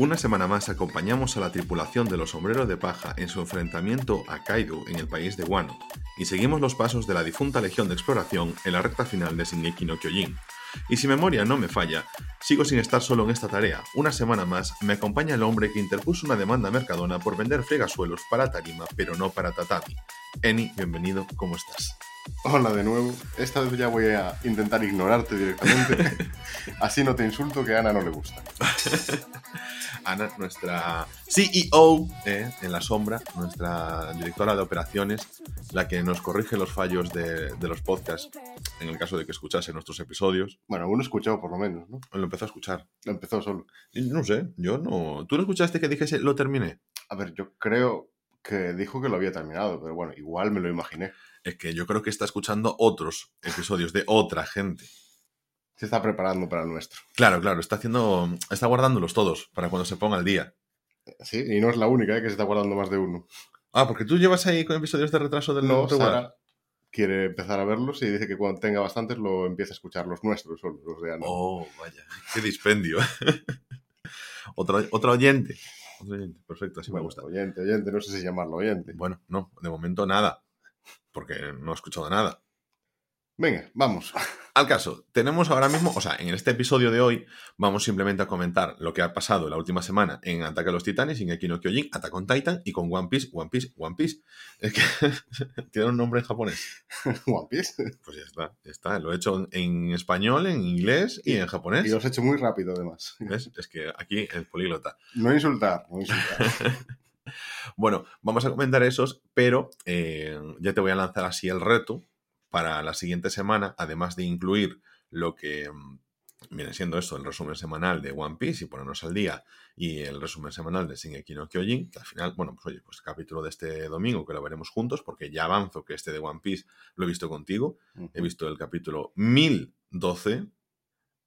Una semana más acompañamos a la tripulación de los sombreros de paja en su enfrentamiento a Kaido en el país de Wano, y seguimos los pasos de la difunta Legión de Exploración en la recta final de Shingeki no Kyojin. Y si memoria no me falla, sigo sin estar solo en esta tarea. Una semana más me acompaña el hombre que interpuso una demanda a Mercadona por vender fregasuelos para tarima, pero no para tatami. Eni, bienvenido, ¿cómo estás? Hola de nuevo. Esta vez ya voy a intentar ignorarte directamente. Así no te insulto que a Ana no le gusta. Ana, nuestra CEO eh, en la sombra, nuestra directora de operaciones, la que nos corrige los fallos de, de los podcasts, en el caso de que escuchase nuestros episodios. Bueno, uno escuchó por lo menos, ¿no? Lo empezó a escuchar. Lo empezó solo. No sé, yo no. ¿Tú no escuchaste que dijese lo terminé? A ver, yo creo que dijo que lo había terminado, pero bueno, igual me lo imaginé. Es que yo creo que está escuchando otros episodios de otra gente. Se está preparando para el nuestro. Claro, claro, está haciendo. Está guardándolos todos para cuando se ponga al día. Sí, y no es la única ¿eh? que se está guardando más de uno. Ah, porque tú llevas ahí con episodios de retraso del No. Sara quiere empezar a verlos y dice que cuando tenga bastantes lo empieza a escuchar los nuestros, solo los de Ana. Oh, vaya, qué dispendio. otro, otro oyente. Otro oyente, perfecto, así me gusta. Oyente, oyente, no sé si llamarlo oyente. Bueno, no, de momento nada, porque no he escuchado nada. Venga, vamos. Al caso, tenemos ahora mismo, o sea, en este episodio de hoy vamos simplemente a comentar lo que ha pasado la última semana en Ataque a los Titanes, en no Kyojin, Attack on Titan y con One Piece, One Piece, One Piece. Es que tiene un nombre en japonés. One Piece. Pues ya está, ya está. Lo he hecho en español, en inglés y en japonés. Y lo has hecho muy rápido, además. ¿Ves? Es que aquí el políglota. No insultar, no insultar. Bueno, vamos a comentar esos, pero eh, ya te voy a lanzar así el reto para la siguiente semana, además de incluir lo que mm, viene siendo esto, el resumen semanal de One Piece y ponernos al día, y el resumen semanal de Shingeki no Kyojin, que al final, bueno, pues oye, pues el capítulo de este domingo que lo veremos juntos, porque ya avanzo que este de One Piece lo he visto contigo, he visto el capítulo 1012,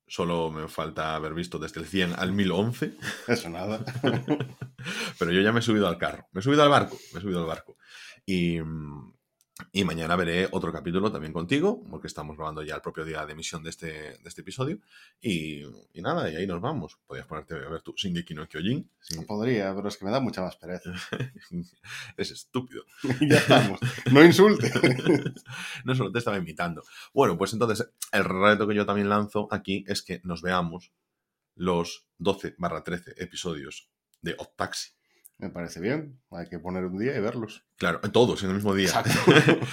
solo me falta haber visto desde el 100 al 1011. Eso nada. Pero yo ya me he subido al carro, me he subido al barco, me he subido al barco. Y, mm, y mañana veré otro capítulo también contigo, porque estamos grabando ya el propio día de emisión de este, de este episodio. Y, y nada, y ahí nos vamos. Podrías ponerte a ver tu Shingeki no Kyojin. sin- Podría, pero es que me da mucha más pereza. es estúpido. ya estamos. No insulte. no solo te estaba imitando. Bueno, pues entonces el reto que yo también lanzo aquí es que nos veamos los 12 barra 13 episodios de Odd Taxi. Me parece bien. Hay que poner un día y verlos. Claro, todos en el mismo día. Exacto.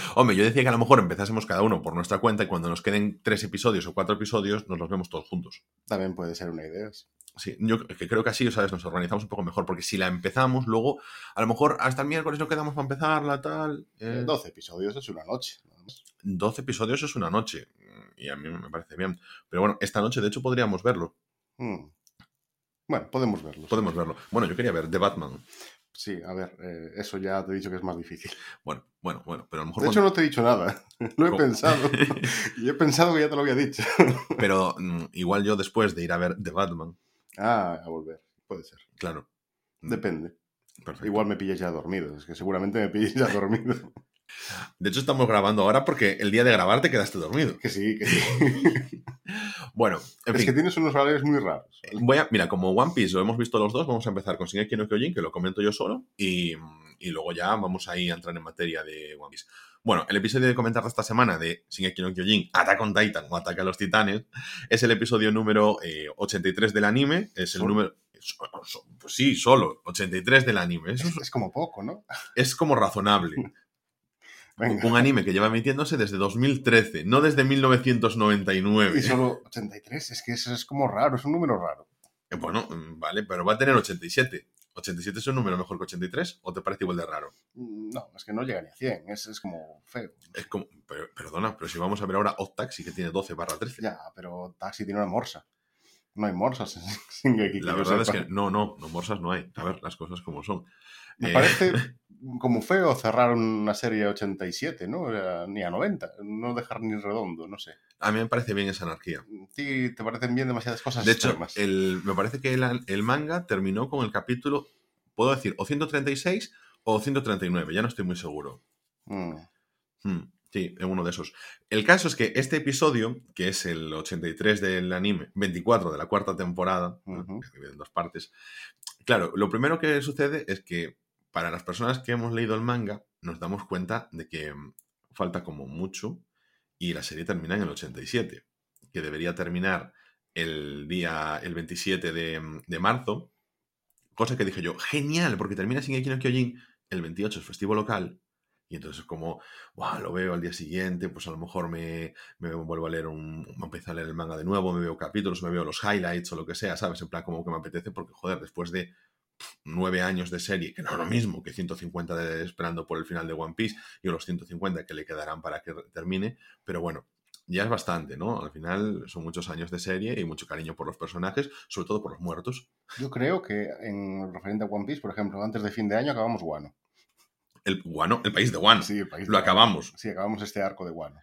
Hombre, yo decía que a lo mejor empezásemos cada uno por nuestra cuenta y cuando nos queden tres episodios o cuatro episodios nos los vemos todos juntos. También puede ser una idea. Sí, yo que creo que así, ¿sabes? Nos organizamos un poco mejor porque si la empezamos, luego a lo mejor hasta el miércoles no quedamos para empezarla, tal. eh, 12 episodios es una noche. nada más. 12 episodios es una noche y a mí me parece bien. Pero bueno, esta noche de hecho podríamos verlo. Hmm. Bueno, podemos verlos. Podemos verlo. Bueno, yo quería ver The Batman. Sí, a ver, eh, eso ya te he dicho que es más difícil. Bueno, bueno, bueno, pero a lo mejor... De hecho, no te he dicho nada. Lo he ¿Cómo? pensado. Y he pensado que ya te lo había dicho. Pero mm, igual yo después de ir a ver The Batman, Ah, a volver. Puede ser. claro. Depende. Perfecto. Igual me pilles ya dormido. Es que seguramente me pilles ya dormido. De hecho, estamos grabando ahora porque el día de grabar te quedaste dormido. Que sí, que sí. Bueno, en es fin. que tienes unos horarios muy raros. Voy a, mira, como One Piece lo hemos visto los dos, vamos a empezar con Shingeki no Kyojin, que lo comento yo solo, y, y luego ya vamos ahí a entrar en materia de One Piece. Bueno, el episodio de comentar de esta semana de Shingeki no Kyojin, Attack on Titan o Ataque a los Titanes, es el episodio número eh, 83 del anime, es el ¿Solo? número... so- so- pues sí, solo, 83 del anime. Eso Es, es, es como poco, ¿no? es como razonable. Venga. Un anime que lleva emitiéndose desde 2013, no desde 1999. Y solo 83, es que eso es como raro, es un número raro. Eh, Bueno, mm, vale, pero va a tener 87. ¿87 es un número mejor que 83? ¿O te parece igual de raro? Mm, No, es que no llega ni a 100, es, es como feo. Es como, pero- perdona, pero si vamos a ver ahora Odd Taxi que tiene 12 barra 13. Ya, pero Taxi tiene una morsa. No hay morsas en Shingeki, La verdad es que no, no, no morsas no hay. A ver, las cosas como son. Me Eh, parece como feo cerrar una serie a 87, ¿no? O sea, Ni a 90, no dejar ni redondo, no sé. A mí me parece bien esa anarquía. ¿A ti te parecen bien demasiadas cosas De hecho, el, me parece que el, el manga terminó con el capítulo, puedo decir, o 136 o 139, ya no estoy muy seguro. Mm. Hmm, sí, en uno de esos. El caso es que este episodio, que es el 83 del anime, 24 de la cuarta temporada, que se divide en dos partes, Claro, lo primero que sucede es que para las personas que hemos leído el manga, nos damos cuenta de que mm, falta como mucho y la serie termina en el 87, que debería terminar el día, el 27 de, mm, de marzo, cosa que dije yo, genial, porque termina sin no Kyojin, el 28 es festivo local, y entonces como, wow, lo veo al día siguiente, pues a lo mejor me, vuelvo a leer un, me empiezo a leer el manga de nuevo, me veo capítulos, me veo los highlights o lo que sea, ¿sabes? En plan como que me apetece porque, joder, después de nueve años de serie, que no es lo mismo que 150 de, esperando por el final de One Piece y los 150 que le quedarán para que termine, pero bueno, ya es bastante, ¿no? Al final son muchos años de serie y mucho cariño por los personajes, sobre todo por los muertos. Yo creo que en referente a One Piece, por ejemplo, antes de fin de año acabamos Wano. El Wano, el país de Wano. Sí, el país Lo acabamos. Sí, acabamos este arco de Wano.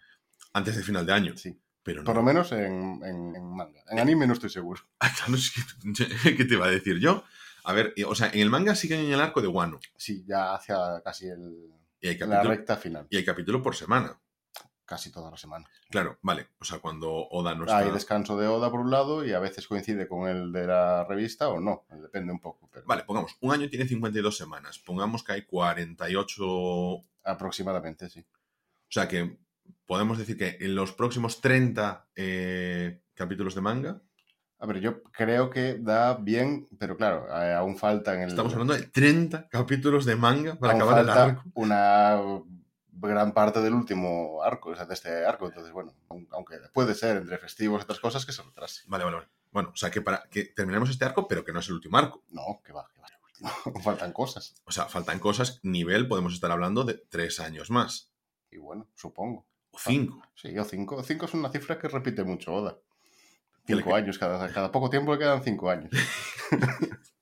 Antes de final de año. Sí. Pero no. Por lo menos en, en- en manga. En anime no estoy seguro. Ah, ¿Qué te iba a decir yo? A ver, o sea, en el manga siguen en el arco de Wano. Sí, ya hacia casi el, Y hay la recta final. y hay capítulo por semana. Casi toda la semana. Claro, vale. O sea, cuando Oda no Hay está... descanso de Oda por un lado y a veces coincide con el de la revista o no. Depende un poco. Pero Vale, pongamos, un año tiene 52 semanas. Pongamos que hay 48... O Aproximadamente, sí. sea que podemos decir que en los próximos 30 eh, capítulos de manga, A ver, yo creo que da bien, pero claro, aún falta en el. estamos hablando de 30 capítulos de manga para aún acabar el arco. una gran parte del último arco, o sea, de este arco. Entonces, bueno, aun- aunque puede ser entre festivos y otras cosas que se retrase. Vale, vale, vale. Bueno, o sea que para que terminemos este arco, pero que no es el último arco. No, que va, que va. Faltan cosas. O sea, faltan cosas, nivel, podemos estar hablando de tres años más. Y bueno, supongo. O cinco. Sí, o cinco. Cinco es una cifra que repite mucho Oda. Cinco años, cada, cada poco tiempo le quedan cinco años.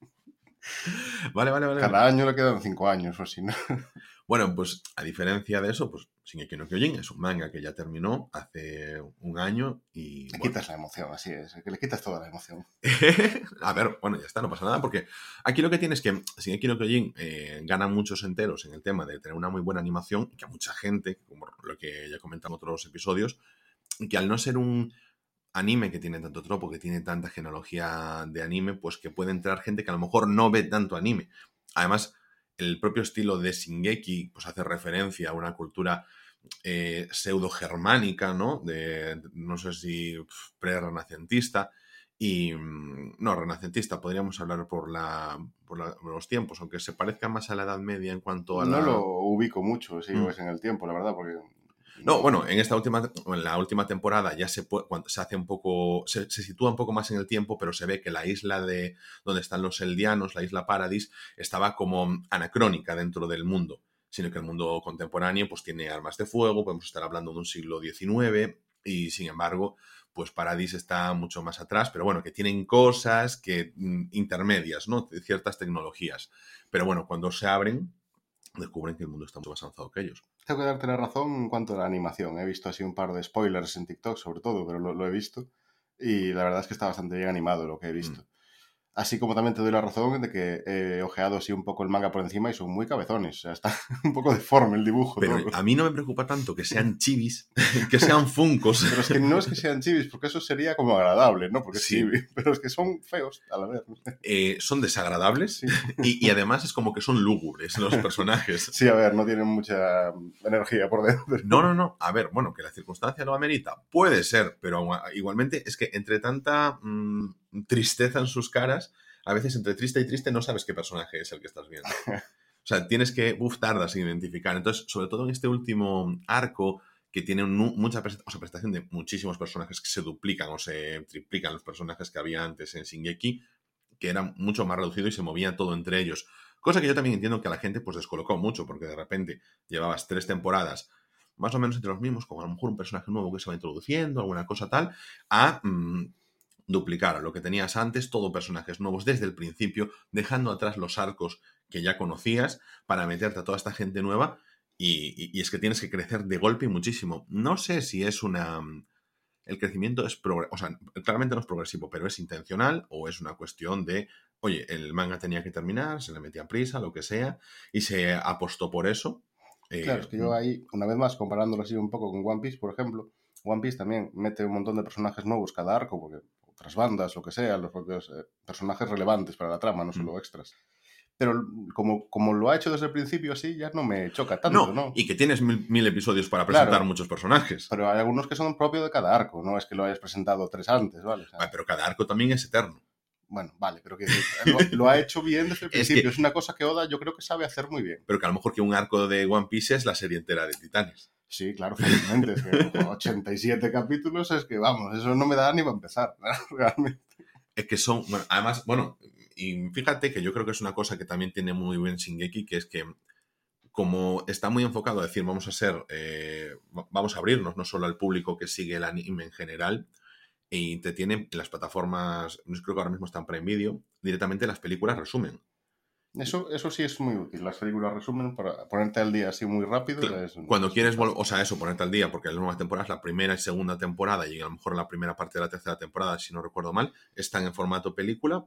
Vale, vale, vale. Cada año le quedan cinco años, o así, ¿no? Bueno, pues a diferencia de eso, pues Shingeki no Kyojin es un manga que ya terminó hace un año y... Le bueno, quitas la emoción, así es. Que le quitas toda la emoción. a ver, bueno, ya está, no pasa nada, porque aquí lo que tienes es que Shingeki no Kyojin eh, gana muchos enteros en el tema de tener una muy buena animación que a mucha gente, como lo que ya comentamos en otros episodios, que al no ser un anime que tiene tanto tropo, que tiene tanta genealogía de anime, pues que puede entrar gente que a lo mejor no ve tanto anime. Además, el propio estilo de Shingeki pues hace referencia a una cultura eh, pseudo-germánica, ¿no? De, no sé si pre-renacentista. Y mm, no, renacentista, podríamos hablar por, la, por, la- por los tiempos, aunque se parezca más a la Edad Media en cuanto a No la... lo ubico mucho, sí, Mm. es en el tiempo, la verdad, porque... No, bueno, en esta última, en la última temporada ya se, pue- cuando se hace un poco, se, se sitúa un poco más en el tiempo, pero se ve que la isla de donde están los eldianos, la isla Paradis, estaba como anacrónica dentro del mundo, sino que el mundo contemporáneo pues tiene armas de fuego, podemos estar hablando de un siglo XIX y sin embargo, pues Paradis está mucho más atrás, pero bueno, que tienen cosas que mm, intermedias, ¿no? Ciertas tecnologías. Pero bueno, cuando se abren, descubren que el mundo está mucho más avanzado que ellos. Tengo que darte la razón en cuanto a la animación. He visto así un par de spoilers en TikTok, sobre todo, pero lo, lo he visto. Y la verdad es que está bastante bien animado lo que he visto. Así como también te doy la razón de que he ojeado así un poco el manga por encima y son muy cabezones. O sea, está un poco deforme el dibujo. Pero todo. a mí no me preocupa tanto que sean chivis, que sean funcos. Pero es que no es que sean chivis, porque eso sería como agradable, ¿no? Porque Sí. chibi, pero es que son feos a la vez. Eh, son desagradables Sí. y, y además es como que son lúgubres los personajes. Sí, a ver, no tienen mucha energía por dentro. No, no, no. A ver, bueno, que la circunstancia lo amerita. Puede ser, pero igualmente es que entre tanta mm, tristeza en sus caras, a veces entre triste y triste no sabes qué personaje es el que estás viendo. O sea, tienes que, uf, tardas en identificar. Entonces, sobre todo en este último arco, que tiene mucha o sea, prestación de muchísimos personajes que se duplican o se triplican los personajes que había antes en Shingeki, que era mucho más reducido y se movía todo entre ellos. Cosa que yo también entiendo que a la gente pues descolocó mucho, porque de repente llevabas tres temporadas más o menos entre los mismos, con a lo mejor un personaje nuevo que se va introduciendo, alguna cosa tal, a mm, duplicar a lo que tenías antes, todo personajes nuevos desde el principio, dejando atrás los arcos que ya conocías para meterte a toda esta gente nueva y, y- y es que tienes que crecer de golpe y muchísimo. No sé si es una... mm, El crecimiento es progresivo, o sea, claramente no es progresivo, pero es intencional o es una cuestión de, oye, el manga tenía que terminar, se le metía prisa, lo que sea, y se apostó por eso. Eh, Claro, es que yo ahí, una vez más, comparándolo así un poco con One Piece, por ejemplo, One Piece también mete un montón de personajes nuevos cada arco, porque otras bandas, lo que sea, los propios eh, personajes relevantes para la trama, no solo extras. Pero como, como lo ha hecho desde el principio así, ya no me choca tanto, ¿no? Y que tienes mil, episodios para presentar muchos personajes. Pero hay algunos que son propios de cada arco, no es que lo hayas presentado tres antes, ¿vale? Ah, pero cada arco también es eterno. Bueno, vale, pero que lo, ha hecho bien desde el principio. Es, una cosa que Oda yo creo que sabe hacer muy bien. Pero que a lo mejor que un arco de One Piece es la serie entera de Titanes. Sí, claro, felizmente. Es que 87 capítulos es que, vamos, eso no me da ni para empezar, realmente. Es que son, bueno, además, bueno, y fíjate que yo creo que es una cosa que también tiene muy bien Shingeki, que es que como está muy enfocado a decir, vamos a ser, eh, vamos a abrirnos no solo al público que sigue el anime en general, y te tienen en las plataformas, creo que ahora mismo están para Video, directamente las películas resumen. Eso, eso sí es muy útil. Las películas resumen para ponerte al día así muy rápido. Cuando quieres, o sea, eso, ponerte al día, porque la nueva temporada es la primera y segunda temporada, y a lo mejor la primera parte de la tercera temporada, si no recuerdo mal, están en formato película,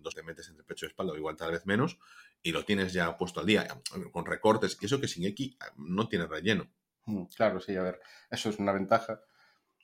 dos te metes entre pecho y espalda, o igual tal vez menos, y lo tienes ya puesto al día, con recortes, y eso que sin X no tiene relleno. Mm, claro, sí, a ver, eso es una ventaja.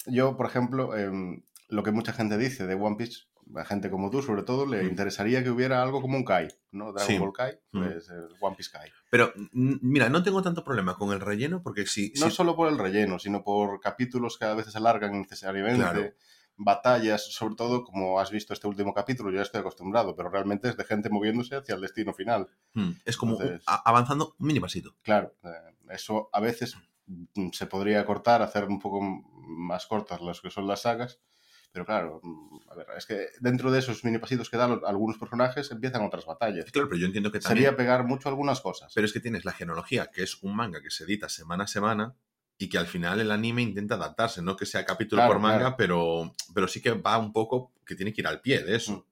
Yo, por ejemplo, em, lo que mucha gente dice de One Piece, a gente como tú sobre todo, le mm. interesaría que hubiera algo como un Kai, ¿no? Dragon Ball Kai, mm. pues el One Piece Kai. Pero mira, no tengo tanto problema con el relleno porque si... No solo por el relleno, sino por capítulos que a veces se alargan innecesariamente. Batallas, sobre todo, como has visto este último capítulo, yo ya estoy acostumbrado, pero realmente es de gente moviéndose hacia el destino final. Mm, es como avanzando un mini pasito. Claro, eh, eso a veces se podría cortar, hacer un poco más cortas las que son las sagas, pero claro, mm, a ver, es que dentro de esos mini pasitos que dan algunos personajes empiezan otras batallas. Claro, pero yo entiendo que también... Sería pegar mucho algunas cosas. Pero es que tienes la genealogía, que es un manga que se edita semana a semana y que al final el anime intenta adaptarse, no que sea capítulo por manga, pero, pero sí que va un poco, que tiene que ir al pie de eso. Mm.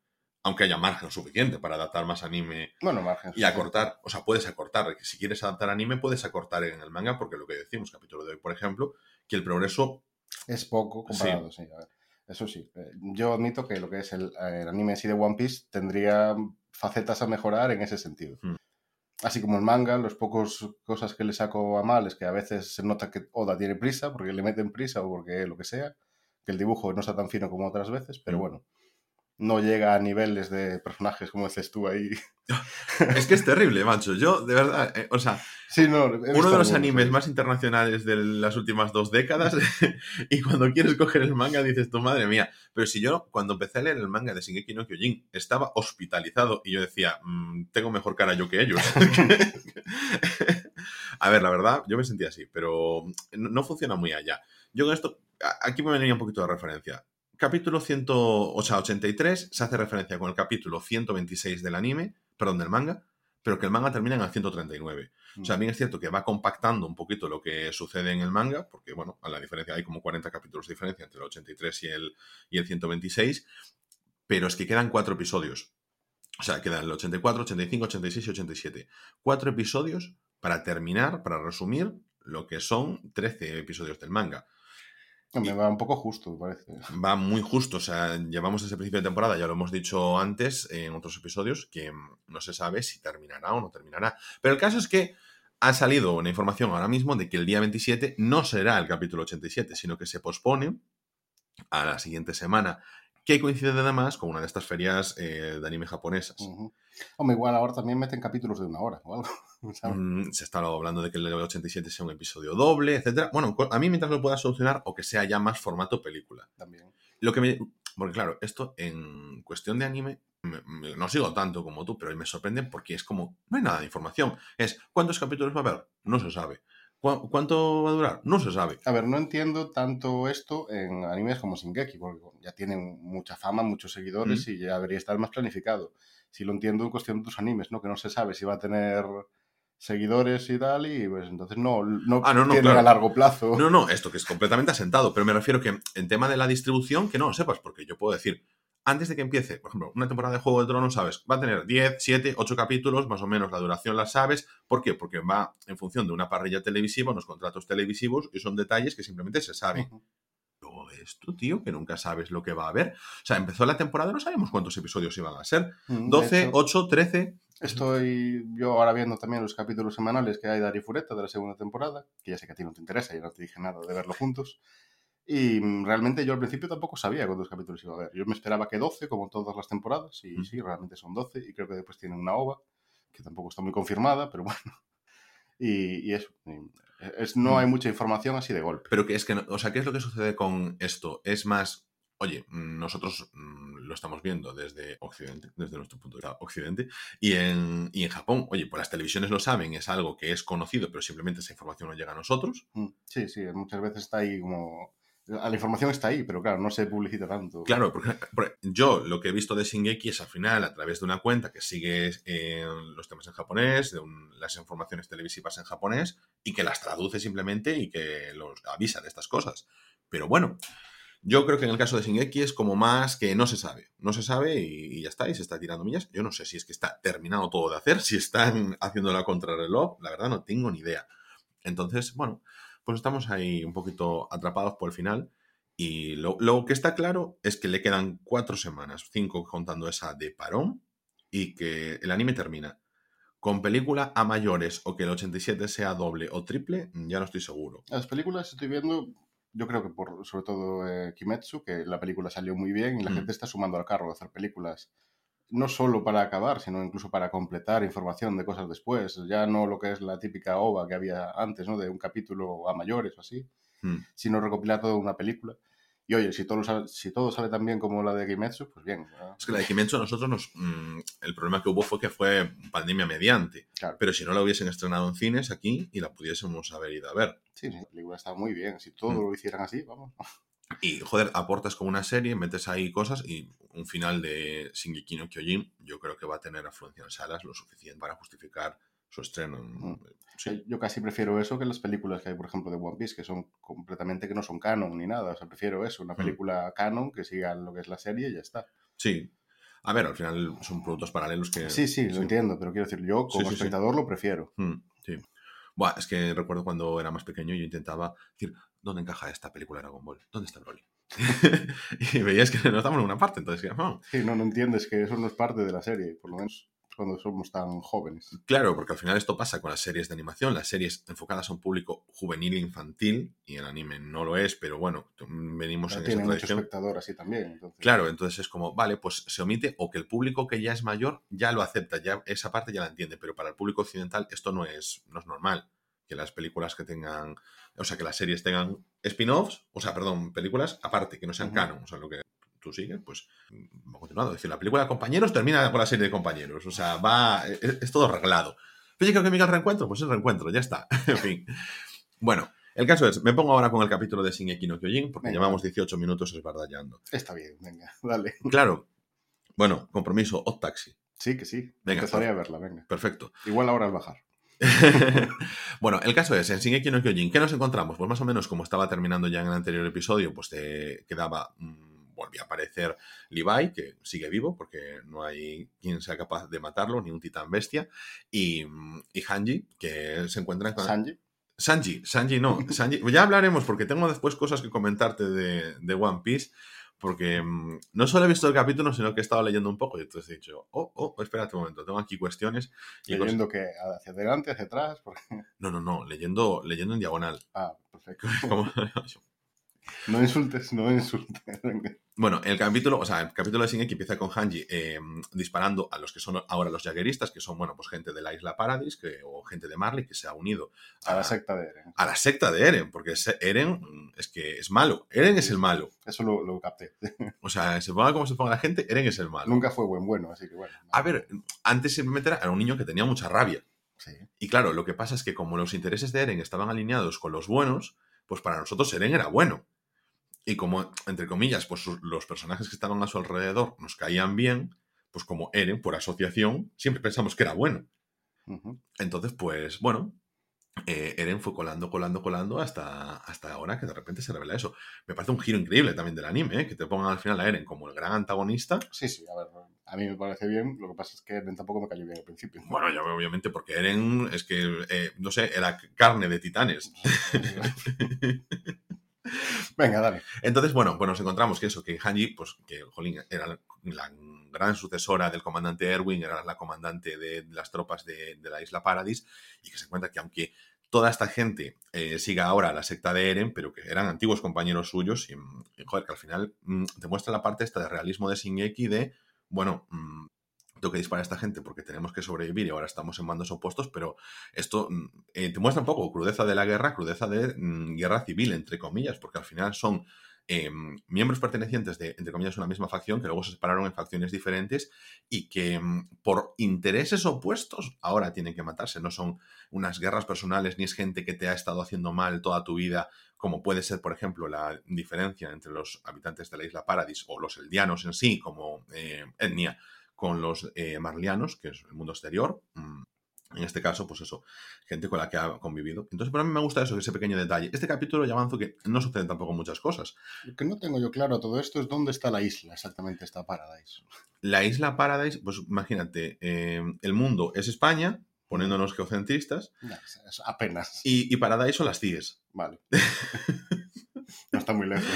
Aunque haya margen suficiente para adaptar más anime bueno, margen y acortar. O sea, puedes acortar. Si quieres adaptar anime, puedes acortar en el manga, porque lo que decimos, capítulo de hoy, por ejemplo, que el progreso... Es poco comparado, sí. a ver. Eso sí, eh, yo admito que lo que es el, anime así de One Piece tendría facetas a mejorar en ese sentido. Hmm. Así como el manga, los pocos cosas que le saco a mal es que a veces se nota que Oda tiene prisa, porque le meten prisa o porque lo que sea, que el dibujo no está tan fino como otras veces, pero hmm. bueno, no llega a niveles de personajes como dices tú ahí. Es que es terrible, macho. Yo, de verdad, eh, o sea, uno de los animes más internacionales de las últimas dos décadas y cuando quieres coger el manga dices, tu madre mía. Pero si yo, cuando empecé a leer el manga de Shingeki no Kyojin, estaba hospitalizado y yo decía, mm, tengo mejor cara yo que ellos. a ver, la verdad, yo me sentía así, pero no funciona muy allá. Yo con esto, aquí me venía un poquito de referencia capítulo 183 se hace referencia con el capítulo 126 del anime, perdón, del manga, pero que el manga termina en el 139. O sea, mm. bien es cierto que va compactando un poquito lo que sucede en el manga, porque, bueno, a la diferencia hay como 40 capítulos de diferencia entre el 83 y el, y el 126, pero es que quedan cuatro episodios. O sea, quedan el 84, 85, 86 y 87. Cuatro episodios para terminar, para resumir lo que son 13 episodios del manga. Me va un poco justo, me parece. Va muy justo. O sea, llevamos desde el principio de temporada, ya lo hemos dicho antes en otros episodios, que no se sabe si terminará o no terminará. Pero el caso es que ha salido una información ahora mismo de que el día 27 no será el capítulo 87, sino que se pospone a la siguiente semana, que coincide además con una de estas ferias eh, de anime japonesas. Hombre, igual ahora también meten capítulos de una hora o algo. Mm, se está hablando de que el 87 sea un episodio doble, etcétera. Bueno, a mí mientras lo pueda solucionar o que sea ya más formato película. También. Lo que me... Porque claro, esto en cuestión de anime no sigo tanto como tú, pero me sorprende porque es como, no hay nada de información. Es, ¿cuántos capítulos va a haber? No se sabe. ¿Cuánto va a durar? No se sabe. A ver, no entiendo tanto esto en animes como Shingeki, porque ya tienen mucha fama, muchos seguidores y ya debería estar más planificado si lo entiendo en cuestión de tus animes, ¿no? Que no se sabe si va a tener seguidores y tal, y pues entonces no, no, ah, tiene a largo plazo. No, no, esto que es completamente asentado, pero me refiero que en tema de la distribución, que no lo sepas, porque yo puedo decir, antes de que empiece, por ejemplo, una temporada de Juego de Tronos, sabes, va a tener 10, 7, 8 capítulos, más o menos la duración la sabes. ¿Por qué? Porque va en función de una parrilla televisiva, unos contratos televisivos, y son detalles que simplemente se saben esto, tío, que nunca sabes lo que va a haber. O sea, empezó la temporada, no sabemos cuántos episodios iban a ser. 12, 8, 13. Estoy yo ahora viendo también los capítulos semanales que hay de Ari Fureta de la segunda temporada, que ya sé que a ti no te interesa, y no te dije nada de verlo juntos. Y mm, realmente yo al principio tampoco sabía cuántos capítulos iba a haber. Yo me esperaba que 12, como todas las temporadas, y Mm. sí, realmente son 12, y creo que después tienen una ova, que tampoco está muy confirmada, pero bueno. Y, y eso, y es, no Mm. hay mucha información así de golpe. Pero que es que, no- o sea, ¿qué es lo que sucede con esto? Es más, oye, nosotros mm, lo estamos viendo desde Occidente, desde nuestro punto de vista Occidente, y en, y en Japón, oye, pues las televisiones lo saben, es algo que es conocido, pero simplemente esa información no llega a nosotros. Sí, sí, muchas veces está ahí como... La información está ahí, pero claro, no se publicita tanto. Claro, porque, porque yo lo que he visto de Shingeki es al final a través de una cuenta que sigue eh, los temas en japonés, de un- las informaciones televisivas en japonés y que las traduce simplemente y que los avisa de estas cosas. Pero bueno, yo creo que en el caso de Shingeki es como más que no se sabe. No se sabe y, y ya está, y se está tirando millas. Yo no sé si es que está terminado todo de hacer, si están haciendo la contrarreloj, la verdad no tengo ni idea. Entonces, bueno, pues estamos ahí un poquito atrapados por el final. Y lo, lo que está claro es que le quedan cuatro semanas, cinco contando esa de parón, y que el anime termina. Con película a mayores o que el 87 sea doble o triple, ya no estoy seguro. Las películas estoy viendo, yo creo que por sobre todo eh, Kimetsu, que la película salió muy bien y la Mm. gente está sumando al carro de hacer películas no solo para acabar, sino incluso para completar información de cosas después. Ya no lo que es la típica OVA que había antes, ¿no? De un capítulo a mayores o así, Hmm. sino recopilar toda una película. Y oye, si todo, sale, si todo sale tan bien como la de Kimetsu, pues bien. ¿no? Es que la de Kimetsu a nosotros nos... mm, el problema que hubo fue que fue pandemia mediante. Claro. Pero si no la hubiesen estrenado en cines aquí y la pudiésemos haber ido a ver. Sí, sí, la película está muy bien. Si todo Mm. lo hicieran así, vamos. Y, joder, aportas como una serie, metes ahí cosas y un final de Shingeki no Kyojin yo creo que va a tener afluencia en salas lo suficiente para justificar su estreno. en- Mm. Sí. Yo casi prefiero eso que las películas que hay, por ejemplo, de One Piece, que son completamente que no son canon ni nada. O sea, prefiero eso, una Mm. película canon que siga lo que es la serie y ya está. Sí. A ver, al final son productos paralelos que... Sí, sí, lo entiendo, pero quiero decir, yo como sí. espectador lo prefiero. Mm, sí. Buah, es que recuerdo cuando era más pequeño yo intentaba decir, ¿dónde encaja esta película de Dragon Ball? ¿Dónde está Broly? y veías que no estamos en una parte, entonces, "Ah". Sí, no, no entiendes que eso no es parte de la serie, por lo menos cuando somos tan jóvenes. Claro, porque al final esto pasa con las series de animación, las series enfocadas a un público juvenil e infantil, y el anime no lo es, pero bueno, venimos en esa Tiene mucho tradición. espectador así también. Entonces, Claro, entonces es como, vale, pues se omite o que el público que ya es mayor ya lo acepta, ya esa parte ya la entiende, pero para el público occidental esto no es, no es normal. Que las películas que tengan, o sea, que las series tengan spin-offs, o sea, perdón, películas aparte, que no sean canon, o sea, lo que tú sigues, pues va continuando. Es decir, la película de compañeros termina con la serie de compañeros, o sea, va, es, es todo arreglado. Pero yo creo que Miguel reencuentro, pues es reencuentro, ya está. en fin. Bueno, el caso es, me pongo ahora con el capítulo de Shingeki no Kyojin, porque Venga. llevamos 18 minutos esbardallando. Está bien, venga, dale. Claro. Bueno, compromiso, Odd Taxi. Sí, que sí. Venga, Empezaré a verla, venga. Perfecto. Igual ahora al bajar. bueno, el caso es, en Shingeki no Kyojin, ¿qué nos encontramos? Pues más o menos como estaba terminando ya en el anterior episodio, pues te quedaba, mm, volvía a aparecer Levi, que sigue vivo, porque no hay quien sea capaz de matarlo, ni un titán bestia, y, mm, y Hanji, que se encuentran con... Sanji. Sanji, Sanji no, Sanji, ya hablaremos porque tengo después cosas que comentarte de, de One Piece, porque mm, no solo he visto el capítulo, sino que he estado leyendo un poco y entonces he dicho, oh, oh, espérate un momento, tengo aquí cuestiones y Leyendo que hacia adelante, hacia atrás. porque- No, no, no, leyendo, leyendo en diagonal. Ah, perfecto. Como- No insultes, no insultes. bueno, el capítulo, o sea, el capítulo de Shingeki empieza con Hanji eh, disparando a los que son ahora los jagueristas, que son, bueno, pues gente de la isla Paradis que, o gente de Marley que se ha unido A la secta de Eren. a la secta de Eren, porque Eren mm, es que es malo. Eren es el malo. Eso lo, lo capté. O sea, se ponga como se ponga la gente, Eren es el malo. Nunca fue buen bueno, así que bueno. A ver, antes simplemente era era un niño que tenía mucha rabia. Sí. Y claro, lo que pasa es que como los intereses de Eren estaban alineados con los buenos, pues para nosotros Eren era bueno. Y como, entre comillas, pues los personajes que estaban a su alrededor nos caían bien, pues como Eren, por asociación, siempre pensamos que era bueno. Entonces, pues bueno, eh, Eren fue colando, colando, colando hasta, hasta ahora que de repente se revela eso. Me parece un giro increíble también del anime, ¿eh? que te pongan al final a Eren como el gran antagonista. Sí, sí, a ver, a mí me parece bien, lo que pasa es que Eren tampoco me cayó bien al principio. Bueno, ya obviamente porque Eren es que, eh, no sé, era carne de titanes. Venga, dale. Entonces, bueno, pues nos encontramos que eso, que Hanji, pues que, jolín, era la, gran sucesora del comandante Erwin, era la comandante de las tropas de, de la isla Paradis, y que se encuentra que aunque toda esta gente eh, siga ahora la secta de Eren, pero que eran antiguos compañeros suyos y, mm, joder, que al final mm, te muestra la parte esta de realismo de Shingeki de, bueno, mm, tengo que disparar a esta gente porque tenemos que sobrevivir y ahora estamos en bandos opuestos, pero esto eh, te muestra un poco crudeza de la guerra, crudeza de guerra civil, entre comillas, porque al final son Em, miembros pertenecientes de, entre comillas, una misma facción que luego se separaron en facciones diferentes y que em, por intereses opuestos ahora tienen que matarse. No son unas guerras personales ni es gente que te ha estado haciendo mal toda tu vida, como puede ser, por ejemplo, la diferencia entre los habitantes de la isla Paradis o los eldianos en sí, como eh, etnia, con los eh, marlianos, que es el mundo exterior. Mm, en este caso, pues eso, gente con la que ha convivido. Entonces, para mí me gusta eso, ese pequeño detalle. Este capítulo ya avanzo que no suceden tampoco muchas cosas. Lo que no tengo yo claro todo esto es dónde está la isla, exactamente está Paradise. La isla Paradise, pues imagínate, eh, el mundo es España, poniéndonos geocentristas. apenas. Y, y, Paradise son las CIES. Vale. no está muy lejos.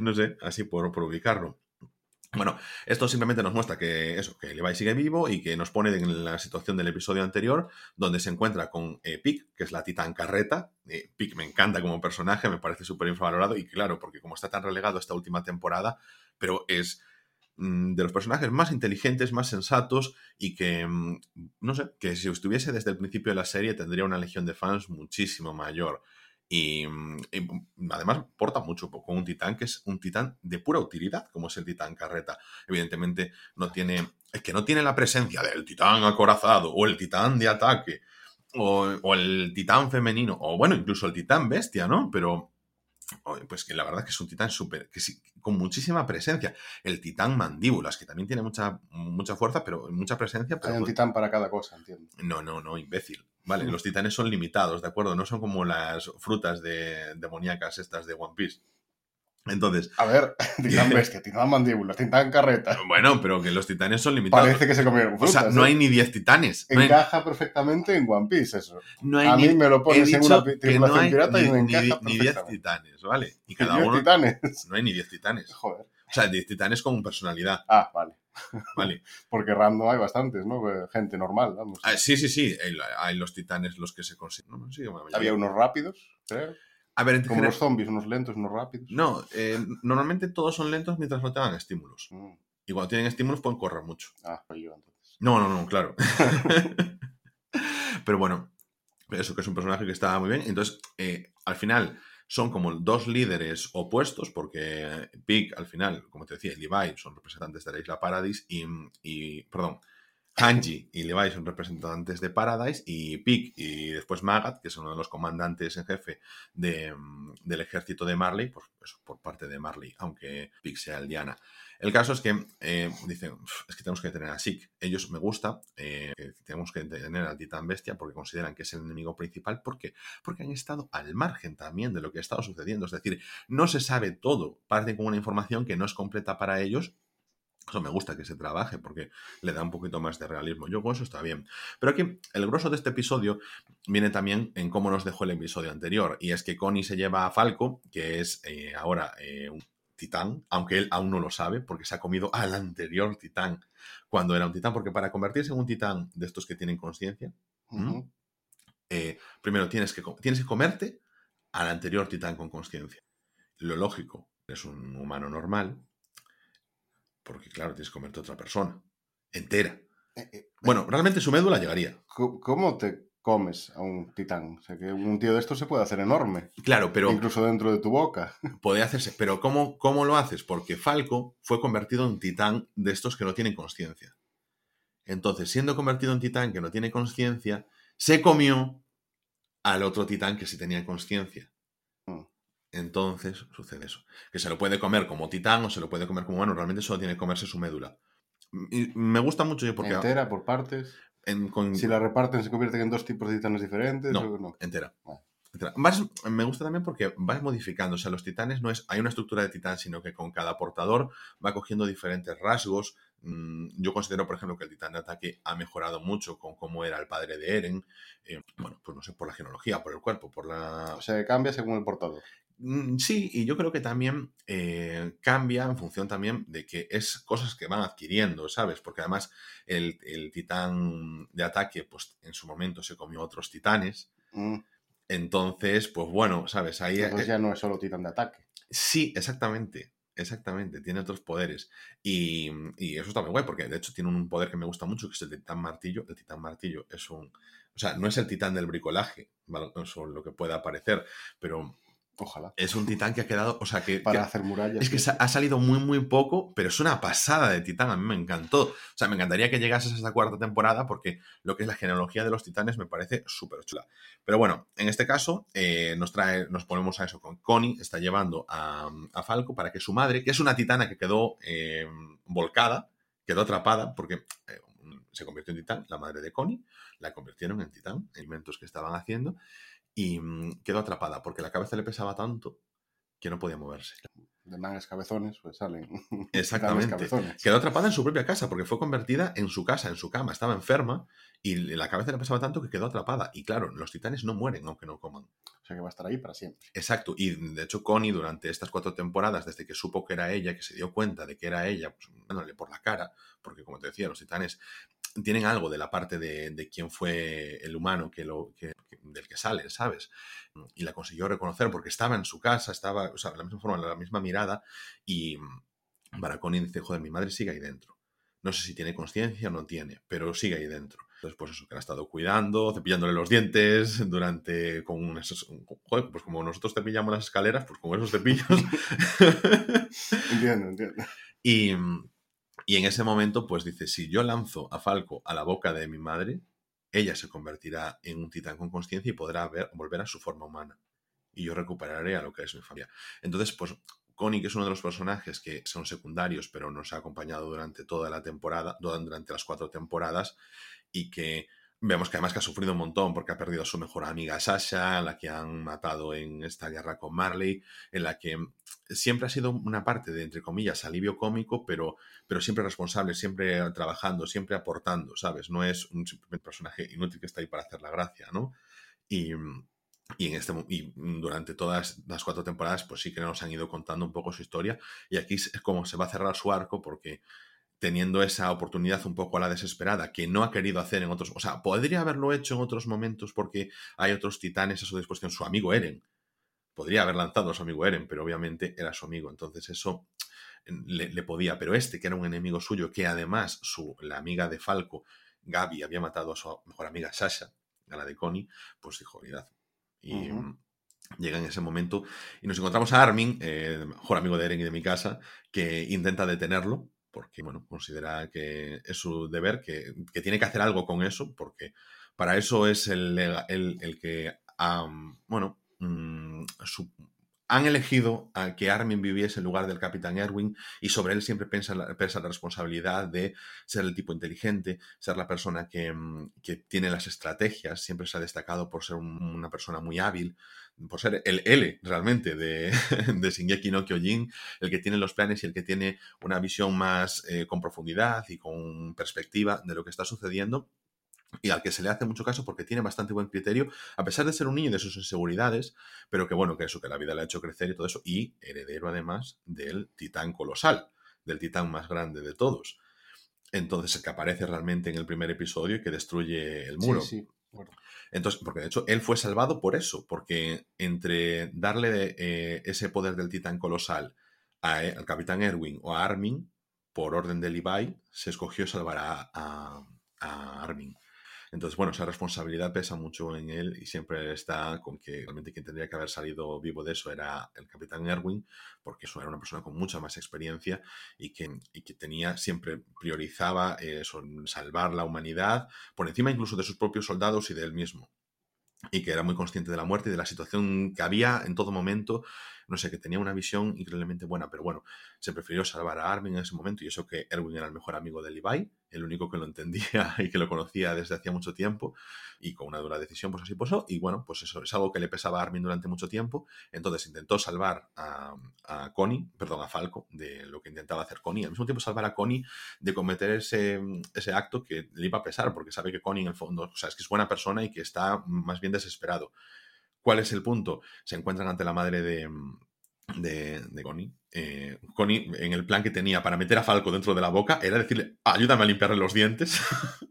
no sé, así por, por ubicarlo. Bueno, esto simplemente nos muestra que eso, que Levi sigue vivo y que nos pone en la situación del episodio anterior, donde se encuentra con eh, Pic, que es la titán carreta. Eh, Pic me encanta como personaje, me parece súper infravalorado, y claro, porque como está tan relegado esta última temporada, pero es mm, de los personajes más inteligentes, más sensatos, y que, mm, no sé, que si estuviese desde el principio de la serie tendría una legión de fans muchísimo mayor. Y, mm, mm, además porta mucho con un titán que es un titán de pura utilidad, como es el titán carreta. Evidentemente no tiene, es que no tiene la presencia del titán acorazado o el titán de ataque o, o el titán femenino o bueno, incluso el titán bestia, ¿no? Pero pues que la verdad es que es un titán súper, que sí, con muchísima presencia. El titán mandíbulas, que también tiene mucha, mucha fuerza, pero mucha presencia. Pero Hay un pues titán para cada cosa, entiendo. No, no, no, imbécil. Vale, los titanes son limitados, ¿de acuerdo? No son como las frutas de demoníacas estas de One Piece. Entonces. A ver, titán bestia, titán mandíbulas, titán carreta. Bueno, pero que los titanes son limitados. Parece que se comieron frutas. O sea, no ¿eh? hay ni 10 titanes. No encaja perfectamente en One Piece eso. No hay a ni, mí me lo pones en una tripulación no pirata ni, y me ni, encaja ni 10 titanes, ¿vale? Y cada ¿Diez uno. titanes? No hay ni 10 titanes. Joder. O sea, 10 titanes con personalidad. Ah, vale. Vale. Porque random hay bastantes, ¿no? Gente normal, vamos. Ah, sí, sí, sí. Hay, los titanes los que se consiguen. No, sí, Había unos rápidos, creo. A ver, Como general- los zombies, unos lentos, unos rápidos. No, eh, normalmente todos son lentos mientras no tengan estímulos. Mm. Y cuando tienen estímulos pueden correr mucho. Ah, pues yo entonces. No, no, no, claro. Pero bueno, eso que es un personaje que está muy bien. Entonces, eh, al final son como dos líderes opuestos, porque Pig, al final, como te decía, y Levi son representantes de la isla Paradise y, y perdón, Hanji y Levi son representantes de Paradise y Pig y después Magat, que es uno de los comandantes en jefe mm, del ejército de Marley, pues eso, por parte de Marley, aunque Pig sea el Diana. El caso es que eh, dicen, "Uf, es que tenemos que tener a Sik. Ellos me gusta, eh, tenemos que tener al Titán Bestia porque consideran que es el enemigo principal. ¿Por qué? Porque han estado al margen también de lo que ha estado sucediendo. Es decir, no se sabe todo. Parten con una información que no es completa para ellos. Eso me gusta que se trabaje porque le da un poquito más de realismo. Yo con eso está bien. Pero aquí el grosso de este episodio viene también en cómo nos dejó el episodio anterior. Y es que Connie se lleva a Falco, que es eh, ahora eh, un titán, aunque él aún no lo sabe, porque se ha comido al anterior titán cuando era un titán, porque para convertirse en un titán de estos que tienen conciencia, eh, primero tienes que, tienes que comerte al anterior titán con conciencia. Lo lógico, es un humano normal, porque claro, tienes que comerte a otra persona, entera. Eh, eh, Bueno, realmente su médula llegaría. ¿Cómo- ¿Cómo te comes a un titán? O sea, que un tío de estos se puede hacer enorme. Claro, pero Incluso dentro de tu boca. puede hacerse. Pero ¿cómo, ¿cómo lo haces? Porque Falco fue convertido en titán de estos que no tienen conciencia. Entonces, siendo convertido en titán que no tiene conciencia, se comió al otro titán que sí tenía conciencia. Entonces sucede eso. Que se lo puede comer como titán o se lo puede comer como humano. Realmente solo tiene que comerse su médula. Y me gusta mucho yo porque... Entera, por partes. en- con- Si la reparten, se convierten en dos tipos de titanes diferentes. No. o no? entera. Ah. Entera. Vas- me gusta también porque vas modificando. O sea, los titanes no es. Hay una estructura de titán, sino que con cada portador va cogiendo diferentes rasgos. Mm, Yo considero, por ejemplo, que el titán de ataque ha mejorado mucho con cómo era el padre de Eren. Eh, bueno, pues no sé, por la genealogía, por el cuerpo, por la. O sea, cambia según el portador. Mm, Sí, y yo creo que también eh, cambia en función también de que es cosas que van adquiriendo, ¿sabes? Porque además el, el titán de ataque, pues en su momento se comió otros titanes Mm. Entonces, pues bueno, ¿sabes? Ahí... Entonces eh, ya no es solo titán de ataque. Sí, exactamente. Exactamente, tiene otros poderes. Y, y eso está muy guay, porque de hecho tiene un poder que me gusta mucho, que es el titán martillo. El titán martillo es un. O sea, no es el titán del bricolaje, ¿vale? eso es lo que pueda parecer, pero Ojalá. es un titán que ha quedado. O sea, que. Para que- hacer murallas. es que sí. ha salido muy, muy poco, pero es una pasada de titán. A mí me encantó. O sea, me encantaría que llegases a esta cuarta temporada porque lo que es la genealogía de los titanes me parece súper chula. Pero bueno, en este caso eh, nos, trae, nos ponemos a eso con Connie. Está llevando a, a Falco para que su madre, que es una titana que quedó eh, volcada, quedó atrapada porque eh, se convirtió en titán, la madre de Connie, la convirtieron en titán, inventos que estaban haciendo, y mm, quedó atrapada porque la cabeza le pesaba tanto que no podía moverse. De mangas cabezones, pues salen. Exactamente. cabezones. Quedó atrapada en su propia casa porque fue convertida en su casa, en su cama. Estaba enferma y la cabeza le pesaba tanto que quedó atrapada. Y claro, los titanes no mueren aunque no coman. O sea que va a estar ahí para siempre. Exacto. Y de hecho, Connie, durante estas cuatro temporadas, desde que supo que era ella, que se dio cuenta de que era ella, pues dándole por la cara, porque como te decía, los titanes tienen algo de la parte de, de quién fue el humano que lo, que- del que sale, ¿sabes? Y la consiguió reconocer porque estaba en su casa, estaba, o sea, de la misma forma, la misma mirada, y para Connie dice, joder, mi madre sigue ahí dentro. No sé si tiene conciencia o no tiene, pero sigue ahí dentro. Entonces, pues eso, que la ha estado cuidando, cepillándole los dientes durante, con esos, joder, pues como nosotros cepillamos las escaleras, pues con esos cepillos. Entiendo, entiendo. y, y en ese momento, pues dice, si yo lanzo a Falco a la boca de mi madre, ella se convertirá en un titán con conciencia y podrá ver- volver a su forma humana. Y yo recuperaré a lo que es mi familia. Entonces, pues Connie, que es uno de los personajes que son secundarios, pero nos ha acompañado durante toda la temporada, durante las cuatro temporadas, y que vemos que además que ha sufrido un montón porque ha perdido a su mejor amiga Sasha, la que han matado en esta guerra con Marley, en la que siempre ha sido una parte de, entre comillas, alivio cómico, pero, pero siempre responsable, siempre trabajando, siempre aportando, ¿sabes? No es un simplemente personaje inútil que está ahí para hacer la gracia, ¿no? Y, y, en este, y durante todas las cuatro temporadas, pues sí que nos han ido contando un poco su historia. Y aquí es como se va a cerrar su arco porque teniendo esa oportunidad un poco a la desesperada que no ha querido hacer en otros, o sea, podría haberlo hecho en otros momentos porque hay otros titanes a su disposición, su amigo Eren. Podría haber lanzado a su amigo Eren, pero obviamente era su amigo, entonces eso le, le podía, pero este que era un enemigo suyo, que además su, la amiga de Falco, Gaby, había matado a su mejor amiga Sasha, a la de Connie, pues dijo, mirad. Y llega en ese momento y nos encontramos a Armin, eh, mejor amigo de Eren y de mi casa, que intenta detenerlo porque, bueno, considera que es su deber, que, que tiene que hacer algo con eso, porque para eso es el, el, el que, bueno, mm, han elegido a que Armin viviese en lugar del Capitán Erwin y sobre él siempre pesa la, pesa la responsabilidad de ser el tipo inteligente, ser la persona que, mm, que tiene las estrategias, siempre se ha destacado por ser un- una persona muy hábil, por ser el L realmente de, de Shingeki no Kyojin, el que tiene los planes y el que tiene una visión más eh, con profundidad y con perspectiva de lo que está sucediendo y al que se le hace mucho caso porque tiene bastante buen criterio, a pesar de ser un niño y de sus inseguridades, pero que bueno, que eso, que la vida le ha hecho crecer y todo eso, y heredero además del titán colosal, del titán más grande de todos. Entonces, el que aparece realmente en el primer episodio y que destruye el muro. Sí, sí. Entonces, porque de hecho él fue salvado por eso, porque entre darle eh, ese poder del titán colosal a- al capitán Erwin o a Armin, por orden de Levi, se escogió salvar a Armin. Entonces, bueno, esa responsabilidad pesa mucho en él y siempre está con que realmente quien tendría que haber salido vivo de eso era el capitán Erwin, porque eso era una persona con mucha más experiencia y que, y que tenía, siempre priorizaba salvar la humanidad por encima incluso de sus propios soldados y de él mismo. Y que era muy consciente de la muerte y de la situación que había en todo momento. No sé, que tenía una visión increíblemente buena, pero bueno, se prefirió salvar a Armin en ese momento y eso que Erwin era el mejor amigo de Levi, el único que lo entendía y que lo conocía desde hacía mucho tiempo y con una dura decisión pues así pasó y bueno, pues eso es algo que le pesaba a Armin durante mucho tiempo, entonces intentó salvar a, a Connie, perdón, a Falco de lo que intentaba hacer Connie, al mismo tiempo salvar a Connie de cometer ese, ese acto que le iba a pesar porque sabe que Connie en el fondo, o sea, es que es buena persona y que está más bien desesperado. ¿Cuál es el punto? Se encuentran ante la madre de, de, de Connie. Eh, Connie, en el plan que tenía para meter a Falco dentro de la boca, era decirle, ayúdame a limpiarle los dientes.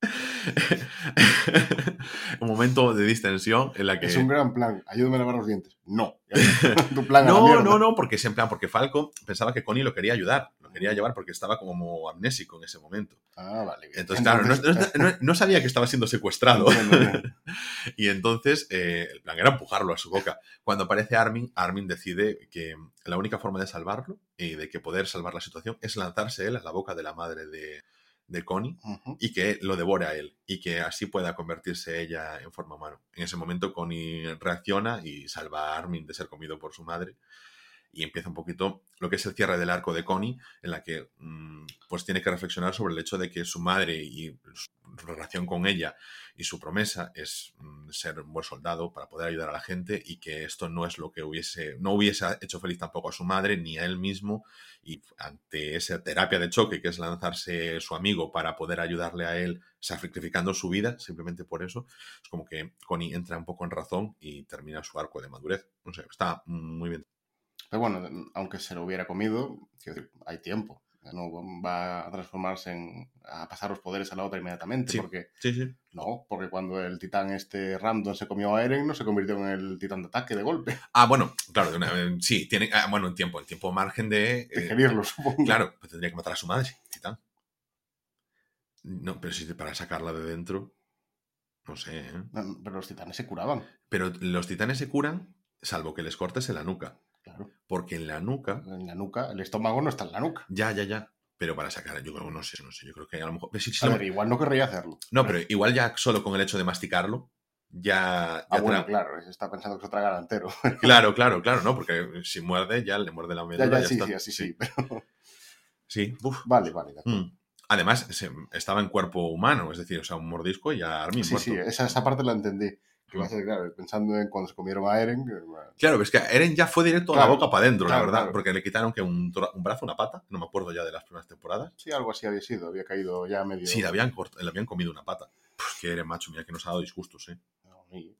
un momento de distensión en la que... Es un gran plan. Ayúdame a lavar los dientes. No. tu plan No, no, no, porque es en plan, porque Falco pensaba que Connie lo quería ayudar, lo quería llevar porque estaba como amnésico en ese momento. Ah, vale. bien. Entonces, claro, no, no- no- no sabía que estaba siendo secuestrado. Y entonces eh, el plan era empujarlo a su boca. Cuando aparece Armin, Armin decide que la única forma de salvarlo y de que poder salvar la situación es lanzarse él a la boca de la madre de, de Connie y que lo devore a él y que así pueda convertirse ella en forma humana. En ese momento Connie reacciona y salva a Armin de ser comido por su madre y empieza un poquito lo que es el cierre del arco de Connie en la que mm, pues tiene que reflexionar sobre el hecho de que su madre y su relación con ella y su promesa es mm, ser un buen soldado para poder ayudar a la gente y que esto no es lo que hubiese no hubiese hecho feliz tampoco a su madre ni a él mismo y ante esa terapia de choque que es lanzarse su amigo para poder ayudarle a él sacrificando su vida simplemente por eso es como que Connie entra un poco en razón y termina su arco de madurez. No sé está muy bien Bueno, aunque se lo hubiera comido, hay tiempo. No va a transformarse en. a pasar los poderes a la otra inmediatamente. Sí. Porque. sí sí No, porque cuando el titán este random se comió a Eren, no se convirtió en el titán de ataque de golpe. ah bueno claro de una- eh, sí tiene ah, bueno en tiempo el tiempo margen de eh, Digerirlo, supongo. claro pues tendría que matar a su madre titán no pero si para sacarla de dentro no sé ¿eh? No, Pero los titanes se curaban. pero los titanes se curan salvo que les cortes en la nuca Claro. porque en la nuca En la nuca, el estómago no está en la nuca. Ya, ya, ya. Pero para sacar, yo creo, no sé, no sé, yo creo que a lo mejor... sí, sí, A lo- ver, igual no querría hacerlo. no, pero igual ya solo con el hecho de masticarlo, ya... Ah, ya bueno, tra- claro, está pensando que se traga entero. Claro, claro, claro, ¿no? Porque si muerde, ya le muerde la ya, medula. ya, ya sí, está. sí, así sí. pero- Sí, uf. Vale, vale, de acuerdo. Mm. Además, estaba en cuerpo humano, es decir, o sea, un mordisco y ya Armin Sí, muerto. sí, esa, esa parte la entendí. Que a claro, pensando en cuando se comieron a Eren. que, Claro, es que Eren ya fue directo a Claro, la boca para adentro, claro, la verdad, claro. porque le quitaron que un, un brazo, una pata, no me acuerdo ya de las primeras temporadas. Sí, algo así había sido, había caído ya medio. Sí, le habían, cort- le habían comido una pata. Pues que Eren, macho, mira que nos ha dado disgustos, ¿eh? No, y-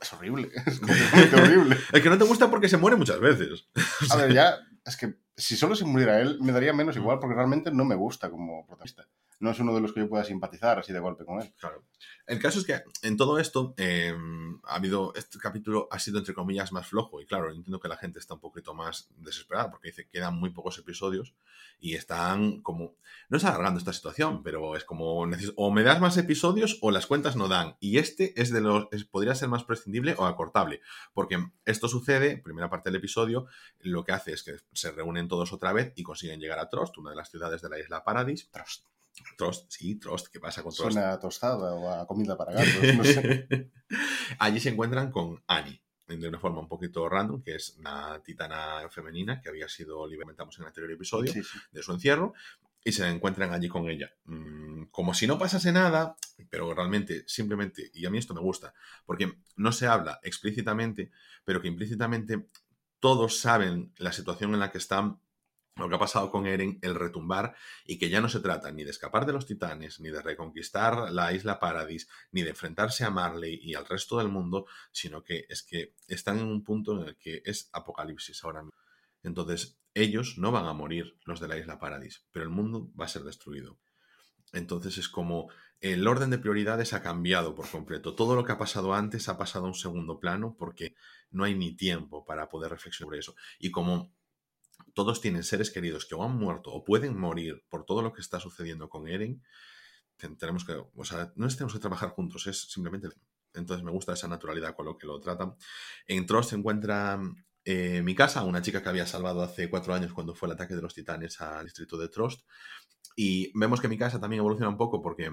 Es horrible, es completamente horrible. El que no te gusta porque se muere muchas veces. A ver, ya, es que si solo se muriera él, me daría menos igual porque realmente no me gusta como protagonista. No es uno de los que yo pueda simpatizar así de golpe con él. Claro. El caso es que en todo esto eh, ha habido, este capítulo ha sido entre comillas más flojo y claro, entiendo que la gente está un poquito más desesperada porque dice que quedan muy pocos episodios y están como, no es alargando esta situación, pero es como, o me das más episodios o las cuentas no dan y este es de los, es- podría ser más prescindible o acortable porque esto sucede, primera parte del episodio, lo que hace es que se reúnen todos otra vez y consiguen llegar a Trost, una de las ciudades de la isla Paradis. Trost. Trost, sí, Trost, ¿qué pasa con Trost? Suena a tostada o a comida para gatos, no sé. Allí se encuentran con Annie, de una forma un poquito random, que es una titana femenina que había sido, lo comentamos en el anterior episodio, Sí, sí. de su encierro, y se encuentran allí con ella. Mm, Como si no pasase nada, pero realmente, simplemente, y a mí esto me gusta, porque no se habla explícitamente, pero que implícitamente todos saben la situación en la que están, lo que ha pasado con Eren, el retumbar, y que ya no se trata ni de escapar de los titanes, ni de reconquistar la isla Paradis, ni de enfrentarse a Marley y al resto del mundo, sino que es que están en un punto en el que es apocalipsis ahora mismo. Entonces, ellos no van a morir, los de la isla Paradis, pero el mundo va a ser destruido. Entonces es como el orden de prioridades ha cambiado por completo. Todo lo que ha pasado antes ha pasado a un segundo plano porque no hay ni tiempo para poder reflexionar sobre eso. Y como todos tienen seres queridos que o han muerto o pueden morir por todo lo que está sucediendo con Eren, tenemos que, o sea, no tenemos que trabajar juntos, es simplemente... Entonces me gusta esa naturalidad con lo que lo tratan. En Trost se encuentra eh, mi casa, una chica que había salvado hace cuatro años cuando fue el ataque de los titanes al distrito de Trost. Y vemos que mi casa también evoluciona un poco porque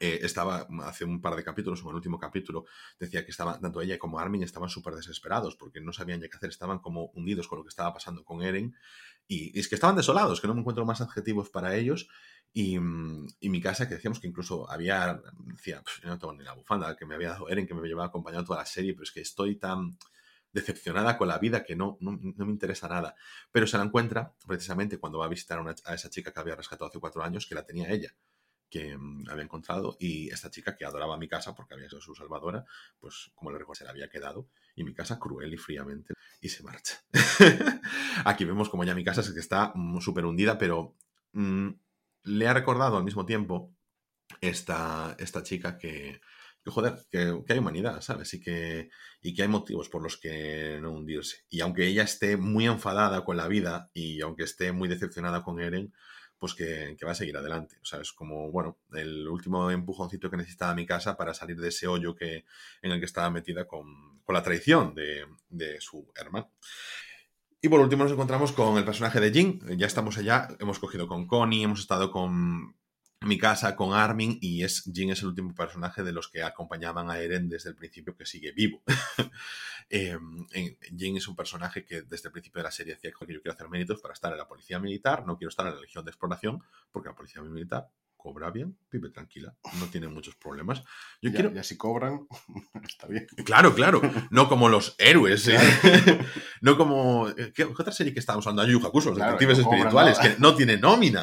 eh, estaba hace un par de capítulos, o en el último capítulo, decía que estaba, tanto ella como Armin estaban súper desesperados porque no sabían ya qué hacer, estaban como hundidos con lo que estaba pasando con Eren. Y, es que estaban desolados, que no me encuentro más adjetivos para ellos. Y, mm, y mi casa, que decíamos que incluso había, decía, "Pf, yo no tengo ni la bufanda que me había dado Eren, que me llevaba acompañado toda la serie, pero es que estoy tan decepcionada con la vida que no, no, me interesa nada. Pero se la encuentra precisamente cuando va a visitar a esa chica que había rescatado hace cuatro años, que la tenía ella, que mm, había encontrado, y esta chica que adoraba mi casa porque había sido su salvadora, pues como le recuerdo, se la había quedado, y mi casa cruel y fríamente, y se marcha. Aquí vemos como ya mi casa es que está mm, súper hundida, pero mm, le ha recordado al mismo tiempo esta, esta chica que, que joder, que, que, hay humanidad, ¿sabes? Y que, y que hay motivos por los que no hundirse. Y aunque ella esté muy enfadada con la vida y aunque esté muy decepcionada con Eren, pues que, que, va a seguir adelante. O sea, es como, bueno, el último empujoncito que necesitaba mi casa para salir de ese hoyo que, en el que estaba metida con, con la traición de, de, su hermano. Y por último nos encontramos con el personaje de Jin. Ya estamos allá, hemos cogido con Connie, hemos estado con mi casa con Armin y es Jin es el último personaje de los que acompañaban a Eren desde el principio que sigue vivo. eh, Jin es un personaje que desde el principio de la serie decía que yo quiero hacer méritos para estar en la policía militar, no quiero estar en la legión de exploración porque la policía militar cobra bien, vive tranquila, no tiene muchos problemas. Yo ya, quiero... ya si cobran, está bien. Claro, claro, no como los héroes, ¿eh? no como... ¿Qué, otra serie que estábamos hablando? Yu Hakusho, los Claro, detectives no espirituales, nada. que no tiene nómina.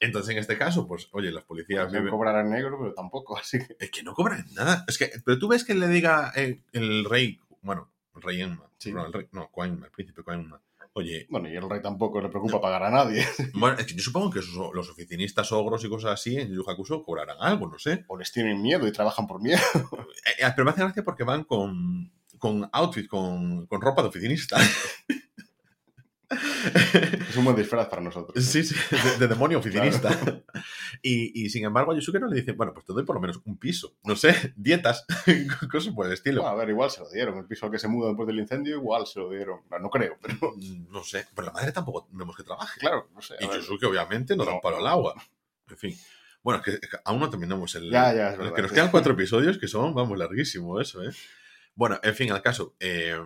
Entonces, en este caso, pues, oye, las policías Pueden viven... cobrar en negro, pero tampoco, así que... Es que no cobran nada. Es que, pero tú ves que le diga eh, el rey, bueno, el rey Enma, Sí. no, el rey, no, Coinma, el príncipe Coinma. Oye, Bueno, y el rey tampoco le preocupa pagar a nadie. bueno, es que yo supongo que esos- los oficinistas ogros y cosas así en Yu Hakusho cobrarán algo, no sé. O les tienen miedo y trabajan por miedo. Eh, eh, pero me hace gracia porque van con, con outfit, con, con ropa de oficinista. Es un buen disfraz para nosotros. Sí, sí, de, de demonio oficinista. Y, y sin embargo a Yusuke no le dicen, bueno, pues te doy por lo menos un piso, no sé, dietas, cosas por el estilo. Bueno, a ver, igual se lo dieron. El piso al que se muda después del incendio, igual se lo dieron. No, no creo, pero Mm, No sé, pero la madre tampoco vemos que trabaje. claro, no sé. Y ver. Yusuke obviamente no da un No. palo al agua. En fin. Bueno, es que, aún no terminamos el... Ya, ya, es verdad, que nos quedan cuatro episodios que son, vamos, larguísimo eso, ¿eh? Bueno, en fin, al caso, eh,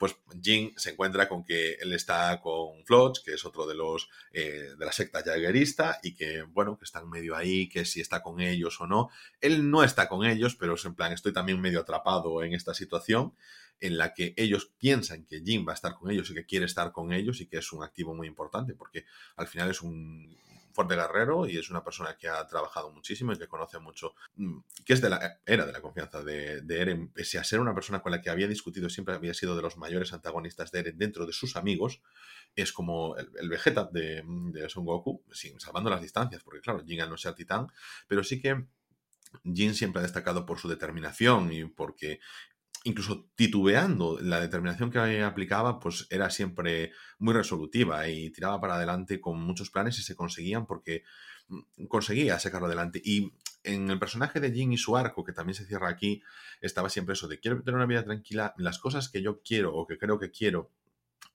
pues Jin se encuentra con que él está con Floch, que es otro de los eh, de la secta jaegerista, y que, bueno, que están medio ahí, que si está con ellos o no. Él no está con ellos, pero es en plan, estoy también medio atrapado en esta situación en la que ellos piensan que Jin va a estar con ellos y que quiere estar con ellos y que es un activo muy importante, porque al final es un fuerte guerrero y es una persona que ha trabajado muchísimo y que conoce mucho, mm, que es de la, era de la confianza de, Eren, pese a ser una persona con la que había discutido, siempre había sido de los mayores antagonistas de Eren dentro de sus amigos, es como el, Vegeta de, de Son Goku, sí, salvando las distancias, porque claro, Jin al no ser titán, pero sí que Jin siempre ha destacado por su determinación y porque incluso titubeando, la determinación que aplicaba pues era siempre muy resolutiva y tiraba para adelante con muchos planes y se conseguían porque mm, conseguía sacarlo adelante. Y en el personaje de Jin y su arco, que también se cierra aquí, estaba siempre eso de quiero tener una vida tranquila, las cosas que yo quiero o que creo que quiero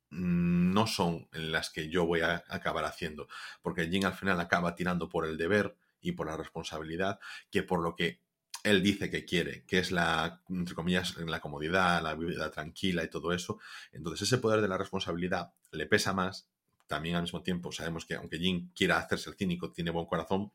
mm, no son las que yo voy a acabar haciendo, porque Jin al final acaba tirando por el deber y por la responsabilidad que por lo que él dice que quiere, que es la, entre comillas, la comodidad, la vida tranquila y todo eso. Entonces ese poder de la responsabilidad le pesa más. También al mismo tiempo sabemos que aunque Jin quiera hacerse el cínico, tiene buen corazón.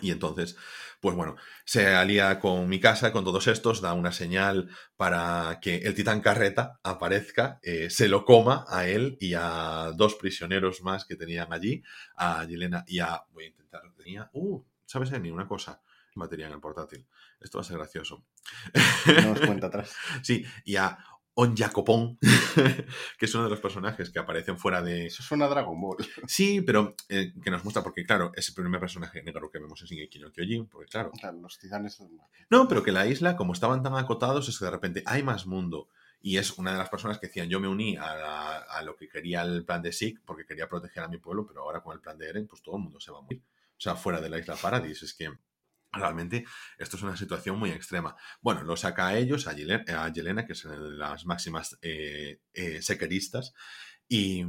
Y entonces, pues bueno, se alía con mi casa, con todos estos, da una señal para que el titán carreta aparezca, eh, se lo coma a él y a dos prisioneros más que tenían allí, a Yelena y a... Voy a intentar... Tenía... Uh, ¿sabes, Emi? Una cosa batería en el portátil. Esto va a ser gracioso. No cuenta atrás. sí, y a On Jacopón, que es uno de los personajes que aparecen fuera de... Eso suena a Dragon Ball. Sí, pero eh, que nos muestra, porque claro, es el primer personaje negro que vemos en Shingeki no Kyojin, porque claro... Claro, los titanes... No, pero que la isla, como estaban tan acotados, es que de repente hay más mundo. Y es una de las personas que decían, yo me uní a, la- a lo que quería el plan de Sig, porque quería proteger a mi pueblo, pero ahora con el plan de Eren, pues todo el mundo se va a morir. O sea, fuera de la isla Paradis. Es que realmente esto es una situación muy extrema. Bueno, lo saca a ellos, a Yelena, a Yelena, que es una de las máximas eh, eh, sequeristas, y,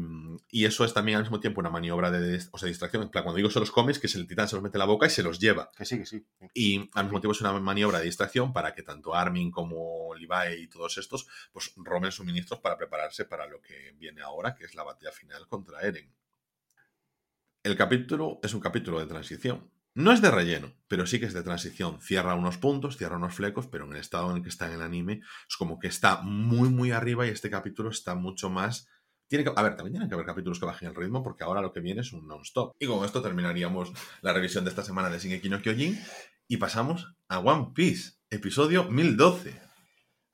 y eso es también al mismo tiempo una maniobra de, o sea, distracción. En plan, cuando digo se los comes, que es el titán se los mete en la boca y se los lleva. Que sí, que sí. Y al mismo tiempo es una maniobra de distracción para que tanto Armin como Levi y todos estos pues roben suministros para prepararse para lo que viene ahora, que es la batalla final contra Eren. El capítulo es un capítulo de transición. No es de relleno, pero sí que es de transición. Cierra unos puntos, cierra unos flecos, pero en el estado en el que está en el anime es como que está muy, muy arriba y este capítulo está mucho más... Tiene que, a ver, también tienen que haber capítulos que bajen el ritmo porque ahora lo que viene es un non-stop. Y con esto terminaríamos la revisión de esta semana de Shingeki no Kyojin y pasamos a One Piece, episodio 1012.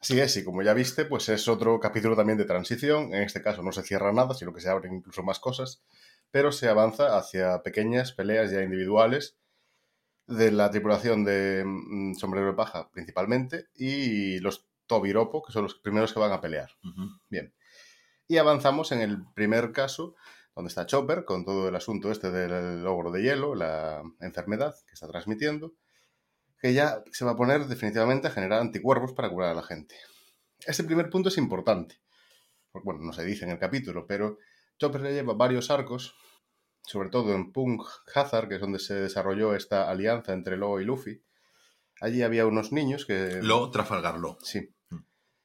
Así es, y como ya viste, pues es otro capítulo también de transición. En este caso no se cierra nada, sino que se abren incluso más cosas, pero se avanza hacia pequeñas peleas ya individuales, de la tripulación de mm, Sombrero de Paja principalmente y los Tobiropo, que son los primeros que van a pelear. Bien. Y avanzamos en el primer caso, donde está Chopper, con todo el asunto este del logro de hielo, la enfermedad que está transmitiendo, que ya se va a poner definitivamente a generar anticuerpos para curar a la gente. Este primer punto es importante. Porque, Bueno, no se dice en el capítulo, pero Chopper le lleva varios arcos, sobre todo en Punk Hazard, que es donde se desarrolló esta alianza entre Lo y Luffy. Allí había unos niños que... Lo, Trafalgar Lo. Sí. Mm.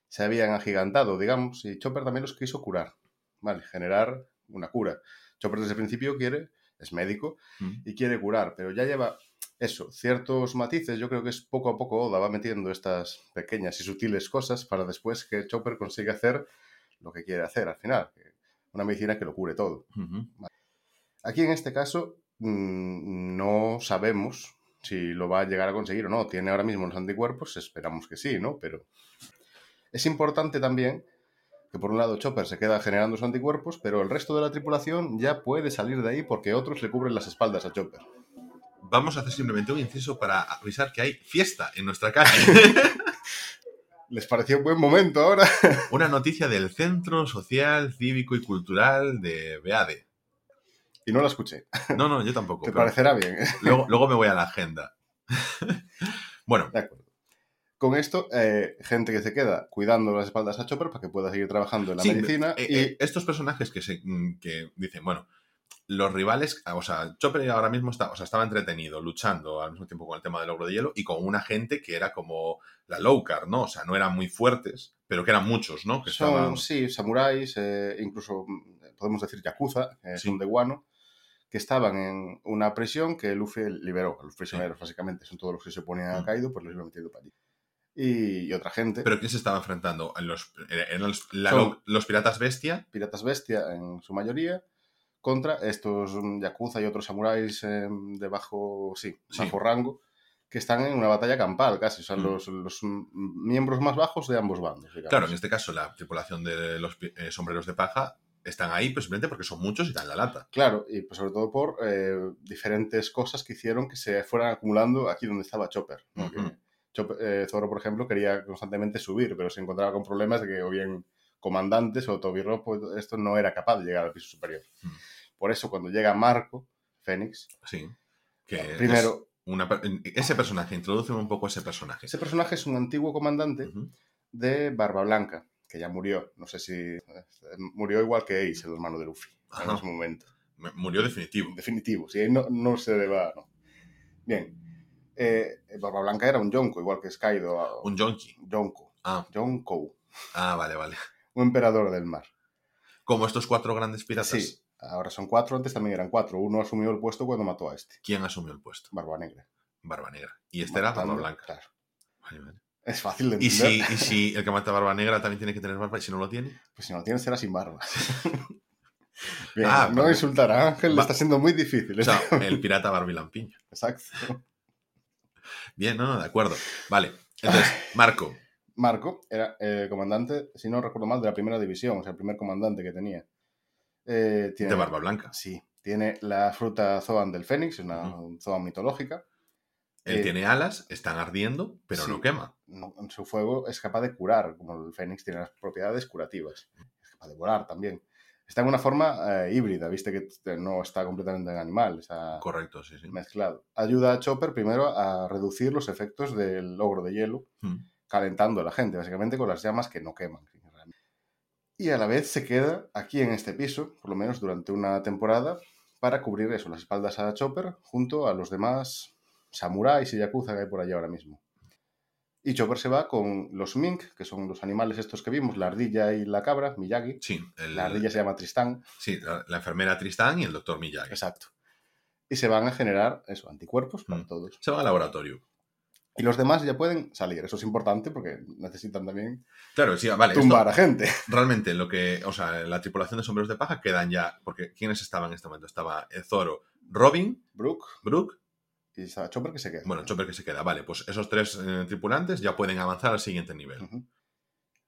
Se habían agigantado, digamos, y Chopper también los quiso curar. Vale, generar una cura. Chopper desde el principio quiere, es médico, Mm. y quiere curar, pero ya lleva eso, ciertos matices. Yo creo que es poco a poco Oda va metiendo estas pequeñas y sutiles cosas para después que Chopper consiga hacer lo que quiere hacer al final. Una medicina que lo cure todo. Ujú. Aquí en este caso mm, no sabemos si lo va a llegar a conseguir o no. Tiene ahora mismo los anticuerpos, esperamos que sí, ¿no? Pero es importante también que por un lado Chopper se queda generando sus anticuerpos, pero el resto de la tripulación ya puede salir de ahí porque otros le cubren las espaldas a Chopper. Vamos a hacer simplemente un inciso para avisar que hay fiesta en nuestra calle. ¿Les pareció buen momento ahora? Una noticia del Centro Social, Cívico y Cultural de Beade. Y no la escuché. No, no, yo tampoco. Te parecerá bien. luego, luego me voy a la agenda. bueno, De acuerdo. Con esto, eh, gente que se queda cuidando las espaldas a Chopper para que pueda seguir trabajando en la Sí, medicina. eh, y eh, estos personajes que, se, mm, que dicen, bueno, los rivales, o sea, Chopper ahora mismo está, o sea, estaba entretenido, luchando al mismo tiempo con el tema del logro de hielo y con una gente que era como la Lowcar, ¿no? O sea, no eran muy fuertes, pero que eran muchos, ¿no? Que Son, estaban... sí, samuráis, eh, incluso mm, podemos decir yakuza, Sí. un de guano, que estaban en una prisión que Luffy liberó. Los prisioneros, básicamente, son todos los que se oponían a Mm. Kaido, pues los iba metiendo para allí. Y, y otra gente, ¿Pero quién se estaba enfrentando? En los, eran los, la Son- Low- los piratas bestia. piratas bestia en su mayoría, contra estos mm, yakuza y otros samuráis eh, de bajo, sí, Sí. bajo rango, que están en una batalla campal casi, o sea, Mm. los, los miembros más bajos de ambos bandos. digamos. Claro, en este caso la tripulación de los eh, sombreros de paja están ahí pues, simplemente porque son muchos y dan la lata. Claro, y pues sobre todo por eh, diferentes cosas que hicieron que se fueran acumulando aquí donde estaba Chopper. ¿no? Chopper- eh, Zoro, por ejemplo, quería constantemente subir, pero se encontraba con problemas de que o bien comandantes o Toby Ropo, esto no era capaz de llegar al piso superior. Mm. Por eso, cuando llega Marco, Fénix, Sí. Que primero, es una ese personaje, introduce un poco ese personaje. ese personaje es un antiguo comandante de Barba Blanca, que ya murió. No sé si eh, murió igual que Ace, el hermano de Luffy, en Ajá. ese momento. Me- Murió definitivo. Definitivo, sí, no, no se deba. No. Bien. Eh, Barba Blanca era un Yonko, igual que Skaido. a- Un junkie. Yonko. Ah, Yonko. ah, vale, vale. Un emperador del mar. Como estos cuatro grandes piratas. Sí, ahora son cuatro, antes también eran cuatro. Uno asumió el puesto cuando mató a este, ¿Quién asumió el puesto? Barba Negra. Barba Negra. Y este era Barba Blanca. Claro. Vale, vale. Es fácil de ¿Y entender. si, y si el que mata Barba Negra también tiene que tener barba y si no lo tiene? Pues si no lo tienes, será sin barba. Bien, Ah, no insultar a Ángel, le está siendo muy difícil. O sea, el pirata Barbilampiño. Exacto. Bien, no, no, de acuerdo. Vale. Entonces, Marco. Marco era el comandante, si no recuerdo mal, de la primera división, o sea, el primer comandante que tenía. Eh, tiene, De Barba Blanca. Sí, tiene la fruta Zoan del Fénix, una Zoan mitológica. Él Eh, tiene alas, están ardiendo, pero sí. no quema. No- su fuego es capaz de curar, como el Fénix tiene las propiedades curativas. Es capaz de volar también. Está en una forma eh, híbrida, viste que no está completamente en animal, está Correcto, sí, sí. mezclado. Ayuda a Chopper primero a reducir los efectos del logro de hielo, Mm. calentando a la gente, básicamente con las llamas que no queman. Y a la vez se queda aquí en este piso, por lo menos durante una temporada, para cubrir eso, las espaldas a Chopper, junto a los demás samuráis y yakuza que hay por allá ahora mismo. Y Chopper se va con los mink, que son los animales estos que vimos, la ardilla y la cabra, Miyagi. Sí, el- La ardilla se llama Tristán, sí la, la enfermera Tristán y el doctor Miyagi. exacto. Y se van a generar eso, anticuerpos para Mm. todos. Se va al laboratorio. Y los demás ya pueden salir. Eso es importante porque necesitan también Claro, sí, vale. esto- tumbar a gente. realmente lo que, o sea, la tripulación de sombreros de paja quedan ya, porque ¿quiénes estaban en este momento? Estaba eh, Zoro, Robin, Brooke Brooke, y está Chopper que se queda. bueno, Chopper que se queda. Vale, pues esos tres eh, tripulantes ya pueden avanzar al siguiente nivel.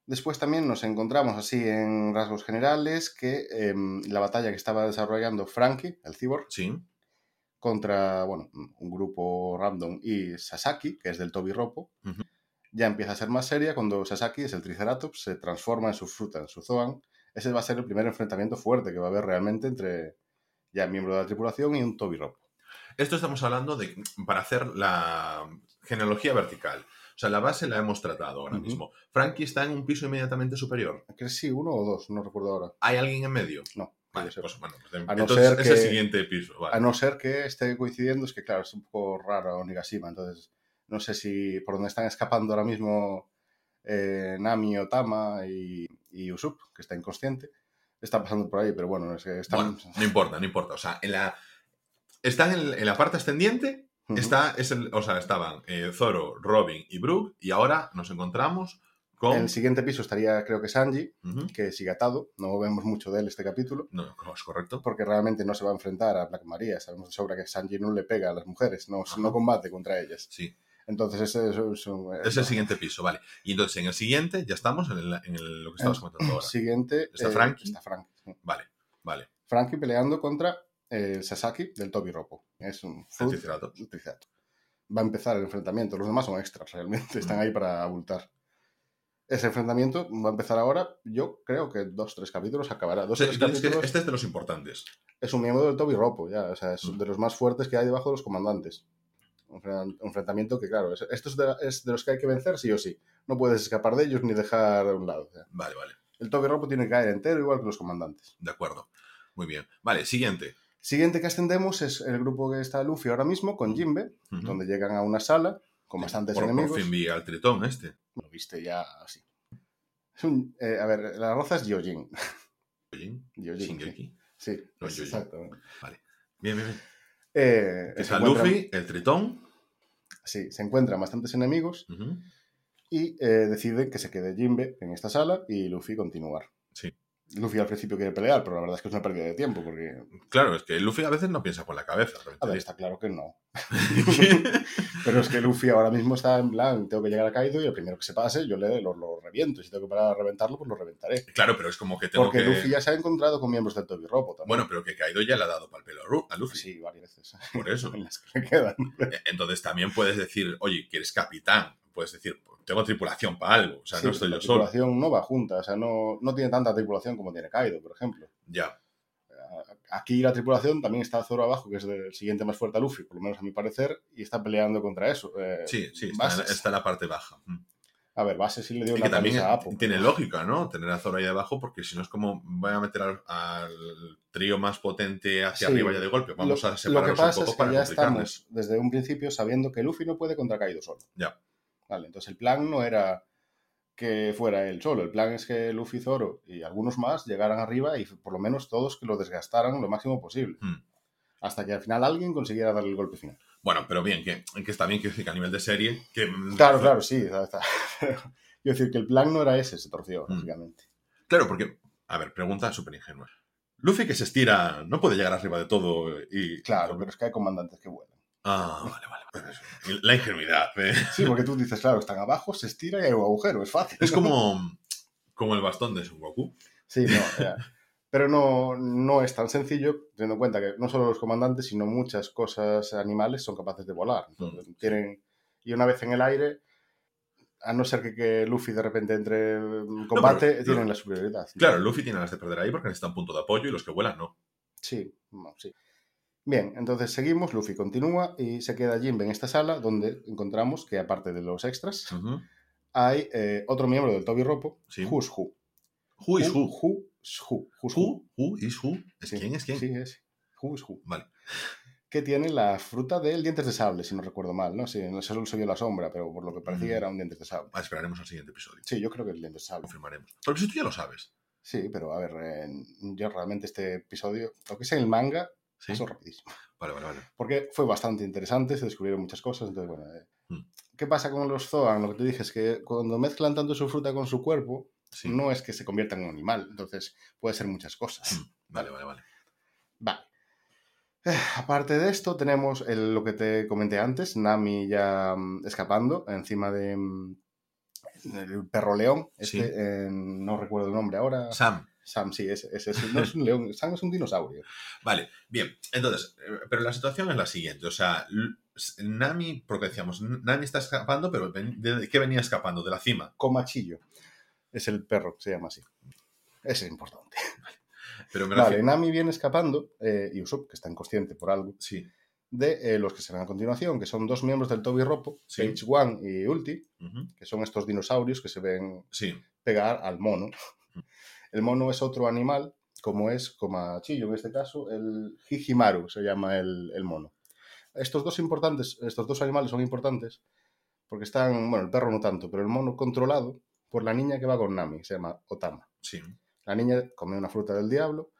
Después también nos encontramos así en rasgos generales que em, la batalla que estaba desarrollando Frankie, el cyborg, Sí, contra, bueno, un grupo random y Sasaki, que es del Tobi Ropo. Ya empieza a ser más seria cuando Sasaki, es el Triceratops, se transforma en su fruta, en su Zoan. Ese va a ser el primer enfrentamiento fuerte que va a haber realmente entre ya miembro de la tripulación y un Tobi Ropo. Esto estamos hablando de para hacer la genealogía vertical. O sea, la base la hemos tratado ahora mismo. Frankie está en un piso inmediatamente superior. Creo que sí, uno o dos, no recuerdo ahora. ¿Hay alguien en medio? No, Vale, pues bueno, pues, A no entonces ser es el que- siguiente piso. vale. A no ser que esté coincidiendo, es que claro, es un poco raro Onigashima, entonces no sé si por donde están escapando ahora mismo eh, Nami, Otama y, y Usopp, que está inconsciente, está pasando por ahí, pero bueno, es que. Bueno, no importa, no importa. O sea, en la, están en, en la parte ascendiente, está, es el, o sea, estaban eh, Zoro, Robin y Brooke, y ahora nos encontramos con... En el siguiente piso estaría, creo que Sanji, que sigue atado, no vemos mucho de él este capítulo, No, es correcto. porque realmente no se va a enfrentar a Black Maria, sabemos de sobra que Sanji no le pega a las mujeres, no, no combate contra ellas. Sí, Entonces ese es, un- es el siguiente piso, vale. Y entonces en el siguiente ya estamos en, el- en el- lo que estabas comentando ahora. Siguiente... ¿Está eh, Frankie? Está Frankie, sí. Vale, vale. Frankie peleando contra el Sasaki del Tobi Ropo. Es un fruit- Triceratops. un Triceratops. Va a empezar el enfrentamiento. Los demás son extras, realmente. Están ahí para abultar. Ese enfrentamiento va a empezar ahora. Yo creo que dos, tres capítulos acabará. Dos, tres capítulos. este es de los importantes. Es un miembro del Tobi Ropo, ya. O sea, es Mm. de los más fuertes que hay debajo de los comandantes. Un enfren- un enfrentamiento que, claro, es- esto es de, es de los que hay que vencer sí o sí. No puedes escapar de ellos ni dejar a un lado. Vale, vale. el Tobi Ropo tiene que caer entero, igual que los comandantes. De acuerdo. Muy bien. Vale, siguiente. Siguiente que ascendemos es el grupo que está Luffy ahora mismo con Jinbe, Ujú. donde llegan a una sala con bastantes por, enemigos. Por fin vi al tritón este. Lo viste ya así. Es un, eh, a ver, la raza es Yojin. Yojin, Yojin, sí. Sí, No, es Yojin. exactamente. Bien, bien, bien. Eh, Está encuentran- Luffy, el tritón. Sí, se encuentran bastantes enemigos y eh, deciden que se quede Jinbe en esta sala y Luffy continuar. Luffy al principio quiere pelear, pero la verdad es que es una pérdida de tiempo porque, Claro, es que Luffy a veces no piensa con la cabeza. a ver, está claro que no. Pero es que Luffy ahora mismo está en plan, tengo que llegar a Kaido y el primero que se pase yo le, lo, lo reviento. Y si tengo que parar a reventarlo, pues lo reventaré. claro, pero es como que tengo Porque que... Luffy ya se ha encontrado con miembros del Toby Ropo también. Bueno, pero que Kaido ya le ha dado pal pelo a Luffy. sí, varias veces. Por eso. en las que le quedan. Eh, Entonces también puedes decir, oye, que eres capitán. Puedes decir, tengo tripulación para algo. O sea, Sí, no estoy la yo solo. tripulación no va junta, o sea, no, no tiene tanta tripulación como tiene Kaido, por ejemplo. Ya. Aquí la tripulación también está Zoro abajo, que es el siguiente más fuerte a Luffy, por lo menos a mi parecer, y está peleando contra eso. Eh, Sí, sí, está, en- Bases. está en la parte baja. Mm. A ver, Base sí le dio Y una que también a Apo. tiene lógica, ¿no? Tener a Zoro ahí debajo, porque si no es como voy a meter al, al trío más potente hacia Sí. arriba ya de golpe. Vamos lo, a lo que pasa un poco es que para ya estamos desde un principio sabiendo que Luffy no puede contra Kaido solo. Ya. Vale, entonces el plan no era que fuera él solo. El plan es que Luffy, Zoro y algunos más llegaran arriba y por lo menos todos que lo desgastaran lo máximo posible. Hmm. Hasta que al final alguien consiguiera darle el golpe final. Bueno, pero bien, que, que está bien que, que a nivel de serie. Que, mm, Claro, claro, sí. está- está. Quiero decir que el plan no era ese, se torció, Hmm. básicamente. Claro, porque, a ver, pregunta súper ingenua. Luffy que se estira, no puede llegar arriba de todo y. Claro, pero es que hay comandantes que vuelan. Ah, vale, vale. La ingenuidad, ¿eh? Sí, porque tú dices, claro, están abajo, se estira y hay un agujero, es fácil. Es como, como el bastón de Son Goku. Sí, no, ya. Pero no, no es tan sencillo, teniendo en cuenta que no solo los comandantes, sino muchas cosas animales son capaces de volar. Entonces, Mm. tienen, y una vez en el aire, a no ser que, que Luffy de repente entre en combate, pero- tienen la superioridad. Claro, Luffy tiene las de perder ahí porque necesita un punto de apoyo y los que vuelan no. Sí, sí. Bien, entonces seguimos, Luffy continúa y se queda Jinbe en esta sala donde encontramos que aparte de los extras, hay eh, otro miembro del Toby Ropo, Sí. Who's Who. Who is who? Who is Who. Who's Who, who is who? ¿Es Sí, quién es quién? Sí, es. Who is Who. Vale. Que tiene la fruta del dientes de sable, si no recuerdo mal, ¿no? Sí, no solo se vio la sombra, pero por lo que parecía Mm. era un dientes de sable. Ah, esperaremos al siguiente episodio. Sí, yo creo que es el dientes de sable. Confirmaremos. Porque si tú ya lo sabes. Sí, pero a ver, eh, yo realmente este episodio, lo que es en el manga, ¿Sí? pasó rapidísimo. Vale, vale, vale. Porque fue bastante interesante, se descubrieron muchas cosas, entonces bueno... eh, Mm. ¿Qué pasa con los Zoan? Lo que te dije es que cuando mezclan tanto su fruta con su cuerpo, Sí. no es que se conviertan en un animal, entonces puede ser muchas cosas. Mm, Vale, vale, vale. Vale. Eh, aparte de esto, tenemos el- lo que te comenté antes, Nami ya mm, escapando encima de mm, el perro león. Este, Sí. eh, no recuerdo el nombre ahora. Sam. Sam, sí, ese, ese es- no es un león, Sam es un dinosaurio. Vale, bien. Entonces, eh, pero la situación es la siguiente. O sea, Nami, porque decíamos, Nami está escapando, pero ¿de qué venía escapando? De la cima. Comachillo. Es el perro, se llama así. Ese es importante. Pero me Vale, Nami viene escapando, eh, y Usopp, que está inconsciente por algo, Sí. de eh, los que serán a continuación, que son dos miembros del Toby Ropo, Sí. Page One y Ulti, que son estos dinosaurios que se ven Sí. pegar al mono. El mono es otro animal, como es Comachillo en este caso, el Hijimaru se llama el, el mono. Estos dos importantes, estos dos animales son importantes porque están, bueno, el perro no tanto, pero el mono controlado por la niña que va con Nami, se llama Otama. Sí. La niña come una fruta del diablo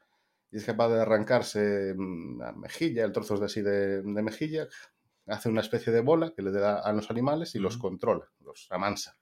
y es capaz de arrancarse mm, la mejilla, el trozos de así de, de mejilla, hace una especie de bola que le da a los animales y los controla, los amansa.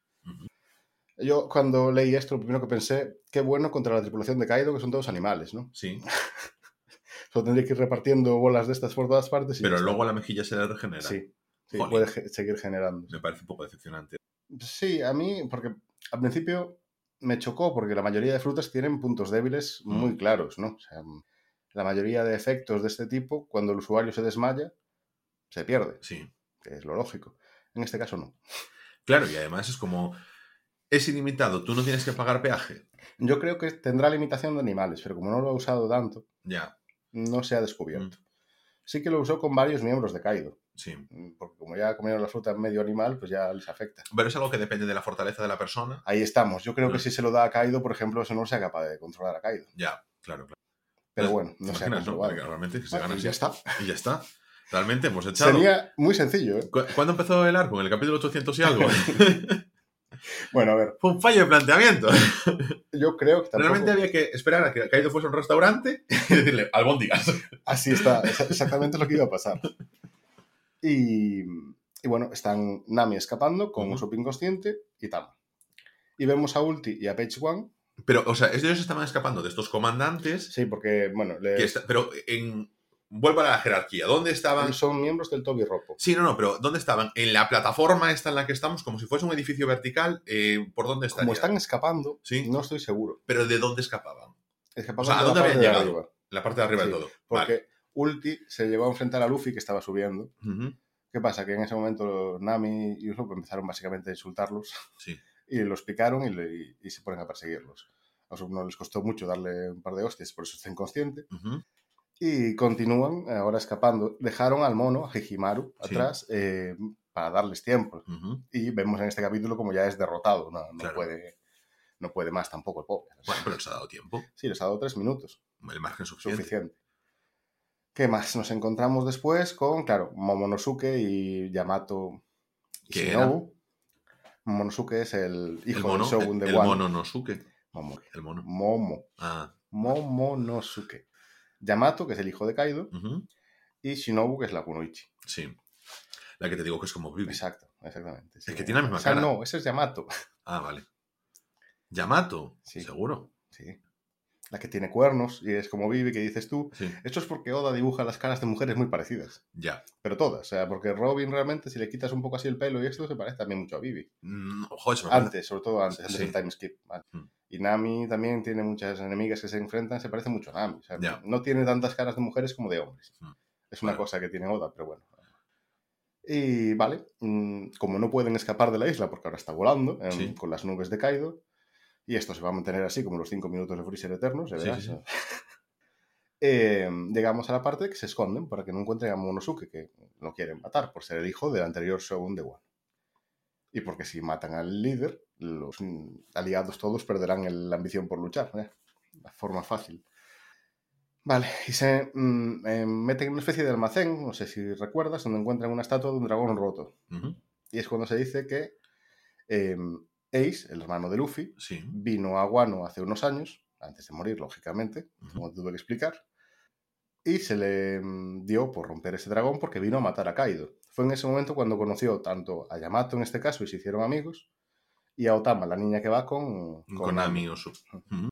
Yo cuando leí esto, lo primero que pensé, qué bueno contra la tripulación de Kaido, que son todos animales, ¿no? Sí. Solo tendría que ir repartiendo bolas de estas por todas partes. Y Pero luego la mejilla se le regenera. Sí, sí puede ge- seguir generando. Me parece un poco decepcionante. Sí, a mí, porque al principio me chocó, porque la mayoría de frutas tienen puntos débiles muy Mm. claros, ¿no? O sea, la mayoría de efectos de este tipo, cuando el usuario se desmaya, se pierde, Sí. que es lo lógico. En este caso no. Claro, y además es como. Es ilimitado, tú no tienes que pagar peaje. Yo creo que tendrá limitación de animales, pero como no lo ha usado tanto, Ya. no se ha descubierto. Mm. Sí que lo usó con varios miembros de Kaido, Sí. porque como ya comieron la fruta medio animal, pues ya les afecta. Pero es algo que depende de la fortaleza de la persona. Ahí estamos. Yo creo que Mm. si se lo da a Kaido, por ejemplo, eso no sea capaz de controlar a Kaido. Ya, claro, claro. Pero Pues, bueno, no ¿Te se ha no? realmente se gana y ya está. Y ya está. Realmente hemos echado. Sería muy sencillo, ¿eh? ¿Cu- ¿Cuándo empezó el arco? ¿En el capítulo 800 y algo? Bueno, a ver, Fue un fallo de planteamiento. yo creo que tampoco... Realmente había que esperar a que Kaido fuese a un restaurante y decirle, albóndigas. Así está, es exactamente lo que iba a pasar. Y, y bueno, están Nami escapando con Ujú. Usopp inconsciente y Tama. Y vemos a Ulti y a Page One. Pero, o sea, ellos estaban escapando de estos comandantes. Sí, porque, bueno, le- que está- pero en. Vuelvo a la jerarquía. ¿Dónde estaban? son miembros del Toby Ropo. Sí, no, no, pero ¿dónde estaban? En la plataforma esta en la que estamos, como si fuese un edificio vertical, eh, ¿por dónde estarían? Como están escapando, Sí. no estoy seguro. Pero ¿de dónde escapaban? Escapaban O sea, ¿a dónde parte habían llegado? arriba. La parte de arriba Sí, de todo. Porque Vale. Ulti se llegó a enfrentar a Luffy que estaba subiendo. ¿Qué pasa? Que en ese momento Nami y Usopp empezaron básicamente a insultarlos Sí. y los picaron y, le- y se ponen a perseguirlos. A Usopp no les costó mucho darle un par de hostias, por eso está inconsciente. Ujú, Y continúan ahora escapando. Dejaron al mono, a Hijimaru, Sí. atrás eh, para darles tiempo. Y vemos en este capítulo como ya es derrotado. No, no Claro. puede, no puede más tampoco el pobre. Bueno, pero les ha dado tiempo. Sí, les ha dado tres minutos. El margen suficiente. Suficiente. ¿Qué más? Nos encontramos después con, claro, Momonosuke y Yamato ¿Qué Shinobu. Momonosuke es el hijo El mono, del Shogun el, de el Wano. mono Nosuke. Momo. El mono. Momo. Ah. Momonosuke. Yamato, que es el hijo de Kaido, y Shinobu, que es la Kunoichi. Sí. La que te digo que es como Vivi. Exacto, exactamente. sí. que tiene la misma O sea, cara. no, ese es Yamato. Ah, vale. Yamato. Sí. Seguro. Sí. La que tiene cuernos y es como Vivi, que dices tú. Sí. Esto es porque Oda dibuja las caras de mujeres muy parecidas. Ya. Pero todas. O sea, porque Robin realmente, si le quitas un poco así el pelo y esto, se parece también mucho a Vivi. Mm, me Antes, sobre todo antes, antes Sí. del time skip. vale. Mm. Y Nami también tiene muchas enemigas que se enfrentan, se parece mucho a Nami. O sea, Ya. no tiene tantas caras de mujeres como de hombres. Mm. Es una Bueno. cosa que tiene Oda, pero bueno. Y vale, mm, como no pueden escapar de la isla porque ahora está volando em, Sí. con las nubes de Kaido, y esto se va a mantener así como los cinco minutos de Freezer Eternos, ya Sí, verás. sí, sí. Eh, llegamos a la parte que se esconden para que no encuentren a Monosuke, que lo quieren matar por ser el hijo del anterior Shogun de Wano. Y porque si matan al líder, los mm, aliados todos perderán el- la ambición por luchar. ¿eh? La forma fácil. Vale, y se mm, eh, meten en una especie de almacén, no sé si recuerdas, donde encuentran una estatua de un dragón roto. Y es cuando se dice que eh, Ace, el hermano de Luffy, Sí. vino a Wano hace unos años, antes de morir, lógicamente, Ujú, como tuve que explicar, y se le mm, dio por romper ese dragón porque vino a matar a Kaido. Fue en ese momento cuando conoció tanto a Yamato en este caso y se hicieron amigos, y a Otama, la niña que va con, Con Nami Osu. Ujú,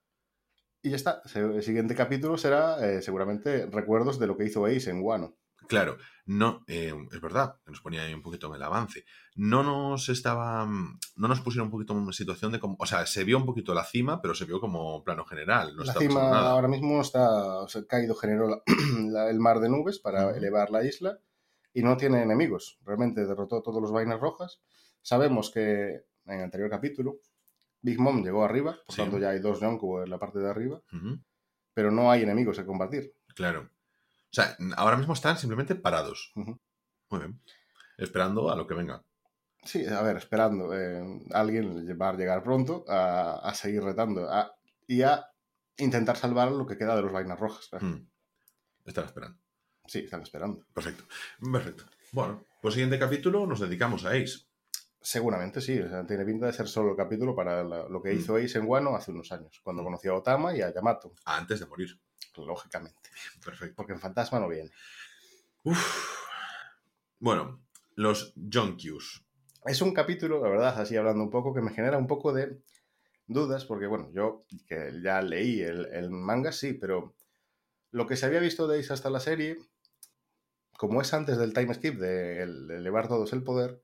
Y ya está. El siguiente capítulo será eh, seguramente recuerdos de lo que hizo Ace en Wano. Claro, no, eh, es verdad, nos ponía ahí un poquito en el avance. No nos estaba, mm, no nos pusieron un poquito en una situación de como, o sea, se vio un poquito la cima, pero se vio como plano general. No la cima nada. ahora mismo está, o sea, Kaido generó la- la- el mar de nubes para elevar la isla y no tiene enemigos. Realmente derrotó a todos los vainas rojas. Sabemos que en el anterior capítulo Big Mom llegó arriba, por Sí. tanto ya hay dos Yonko en la parte de arriba, pero no hay enemigos que combatir. Claro. O sea, ahora mismo están simplemente parados. Muy bien. Esperando a lo que venga. Sí, a ver, esperando. eh, alguien va a llegar pronto a, a seguir retando a- y a intentar salvar lo que queda de los vainas rojas. Mm. Están esperando. Sí, están esperando. Perfecto. Perfecto. Bueno, pues siguiente capítulo nos dedicamos a Ace. Seguramente sí, o sea, tiene pinta de ser solo el capítulo para la- lo que Mm. hizo Ace en Wano hace unos años, cuando Mm. conoció a Otama y a Yamato, Antes de morir. Lógicamente. Perfecto. Porque en Fantasma no viene. Uf. Bueno, los Jonkyus. Es un capítulo, la verdad, así hablando un poco, que me genera un poco de dudas, porque bueno, yo que ya leí el, el manga, sí, pero lo que se había visto de Ace hasta la serie, como es antes del time skip de el- elevar todos el poder,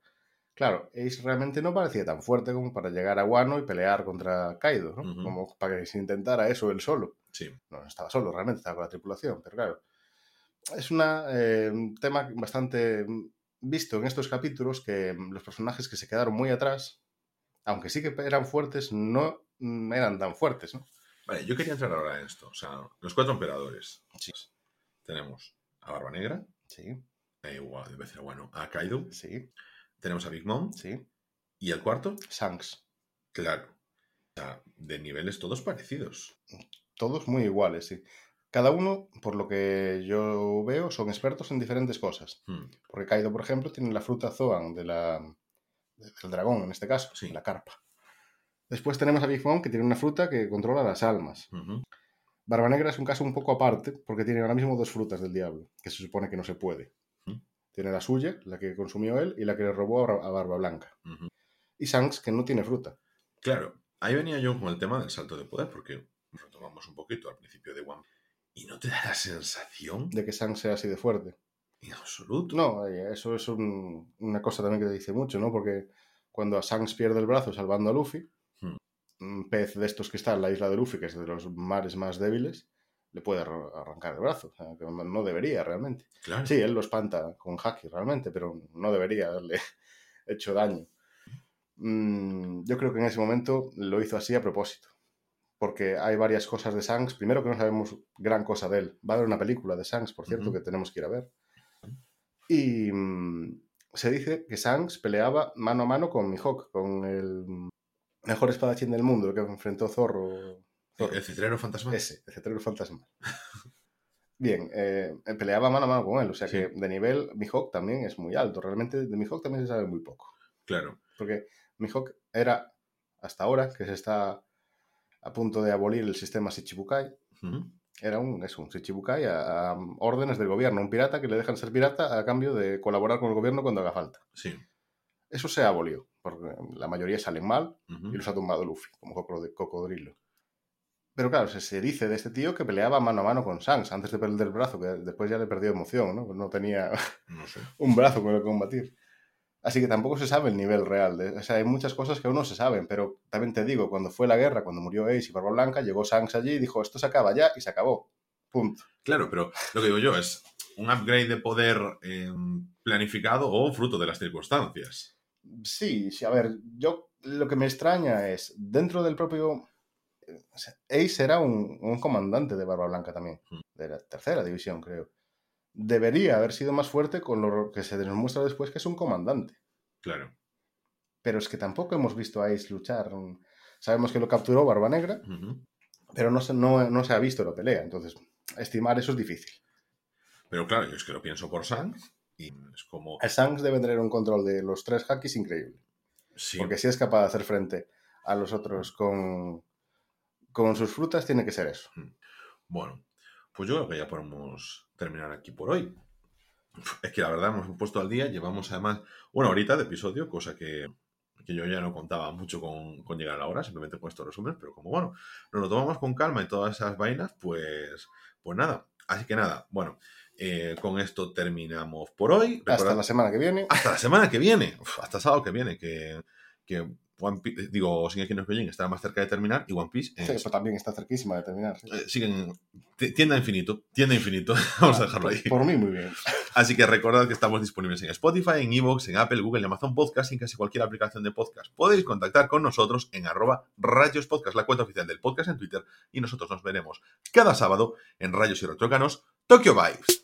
claro, Ace realmente no parecía tan fuerte como para llegar a Wano y pelear contra Kaido, ¿no? Como para que se intentara eso él solo. Sí. no, estaba solo, realmente estaba con la tripulación, pero claro, es una, eh, un tema bastante visto en estos capítulos que los personajes que se quedaron muy atrás, aunque sí que eran fuertes, no mm, eran tan fuertes, ¿no? Vale, yo quería entrar ahora en esto. O sea, los cuatro emperadores. Sí. Tenemos a Barba Negra, Sí, eh, igual, debe ser bueno, a Kaido. sí, Tenemos a Big Mom. sí. Y el cuarto, Shanks, claro. O sea, de niveles todos parecidos. Todos muy iguales, sí. Cada uno, por lo que yo veo, son expertos en diferentes cosas. Hmm, Porque Kaido, por ejemplo, tiene la fruta Zoan de la, del dragón, en este caso, Sí. la carpa. Después tenemos a Big Mom, que tiene una fruta que controla las almas. Barba Negra es un caso un poco aparte, porque tiene ahora mismo dos frutas del diablo, que se supone que no se puede. Mm. Tiene la suya, la que consumió él, y la que le robó a Barba Blanca. Y Shanks, que no tiene fruta. Claro, ahí venía yo con el tema del salto de poder, porque retomamos un poquito al principio de One. ¿Y no te da la sensación De que Shanks sea así de fuerte. en absoluto? No, eh, eso es un- una cosa también que te dice mucho, ¿no? Porque cuando a Shanks pierde el brazo salvando a Luffy, Hmm. un pez de estos que está en la isla de Luffy, que es de los mares más débiles, le puede arra- arrancar el brazo. O sea, que no no debería realmente. Claro. Sí, él lo espanta con Haki realmente, pero no debería haberle hecho daño. Mm, yo creo que en ese momento lo hizo así a propósito. Porque hay varias cosas de Shanks. Primero que no sabemos gran cosa de él. Va a haber una película de Shanks, por cierto, que tenemos que ir a ver. Y mm, se dice que Shanks peleaba mano a mano con Mihawk, con el mejor espadachín del mundo, el que enfrentó Zorro. Zorro. El cetrero fantasma. Ese, el cetrero fantasmal. Bien, eh, peleaba mano a mano con él, o sea Sí. que de nivel Mihawk también es muy alto. Realmente de Mihawk también se sabe muy poco. Claro. Porque Mihawk era, hasta ahora, que se está a punto de abolir el sistema Shichibukai, Ujú. era un, es un Shichibukai a, a órdenes del gobierno, un pirata que le dejan ser pirata a cambio de colaborar con el gobierno cuando haga falta. Sí. Eso se abolió, porque la mayoría salen mal y los ha tumbado Luffy, como cocod- cocodrilo. Pero claro, se, se dice de este tío que peleaba mano a mano con Shanks antes de perder el brazo, que después ya le perdió emoción, ¿no? No tenía No sé. un brazo con el que combatir. Así que tampoco se sabe el nivel real. de- o sea, hay muchas cosas que aún no se saben, pero también te digo, cuando fue la guerra, cuando murió Ace y Barba Blanca, llegó Shanks allí y dijo, esto se acaba ya, y se acabó. Punto. Claro, pero lo que digo yo es un upgrade de poder eh, planificado o fruto de las circunstancias. Sí, sí, a ver, yo lo que me extraña es, dentro del propio... sea, Ace era un, un comandante de Barba Blanca también, Mm. de la tercera división, creo. Debería haber sido más fuerte con lo que se demuestra después que es un comandante. Claro. Pero es que tampoco hemos visto a Ace luchar. Sabemos que lo capturó Barba Negra, pero no se, no, no se ha visto la pelea. Entonces, estimar eso es difícil. Pero claro, yo es que lo pienso por Sang y es como... El Shanks debe tener un control de los tres hakis increíble. Sí, Porque si es capaz de hacer frente a los otros con, con sus frutas, tiene que ser eso. Bueno, pues yo creo que ya podemos terminar aquí por hoy. Es que la verdad hemos puesto al día, llevamos además una horita de episodio, cosa que, que yo ya no contaba mucho con, con llegar a la hora, simplemente he puesto resumen, pero como bueno, nos lo tomamos con calma y todas esas vainas, pues, pues nada, Así que nada, bueno, eh, con esto terminamos por hoy. Hasta la semana que viene. hasta la semana que viene, Uf, hasta sábado que viene, que, que One Piece, digo, Shingeki no Kyojin estará más cerca de terminar y One Piece Sí, eh, eso también está cerquísima de terminar. sí. eh, siguen ti- tienda infinito, tienda infinito, vamos a dejarlo ahí. Por, por mí, muy bien. Así que recordad que estamos disponibles en Spotify, en Evox, en Apple, Google Amazon Podcast y en casi cualquier aplicación de podcast. Podéis contactar con nosotros en arroba Rayos Podcast, la cuenta oficial del podcast en Twitter, y nosotros nos veremos cada sábado en Rayos y Retrocanos, Tokyo Vibes.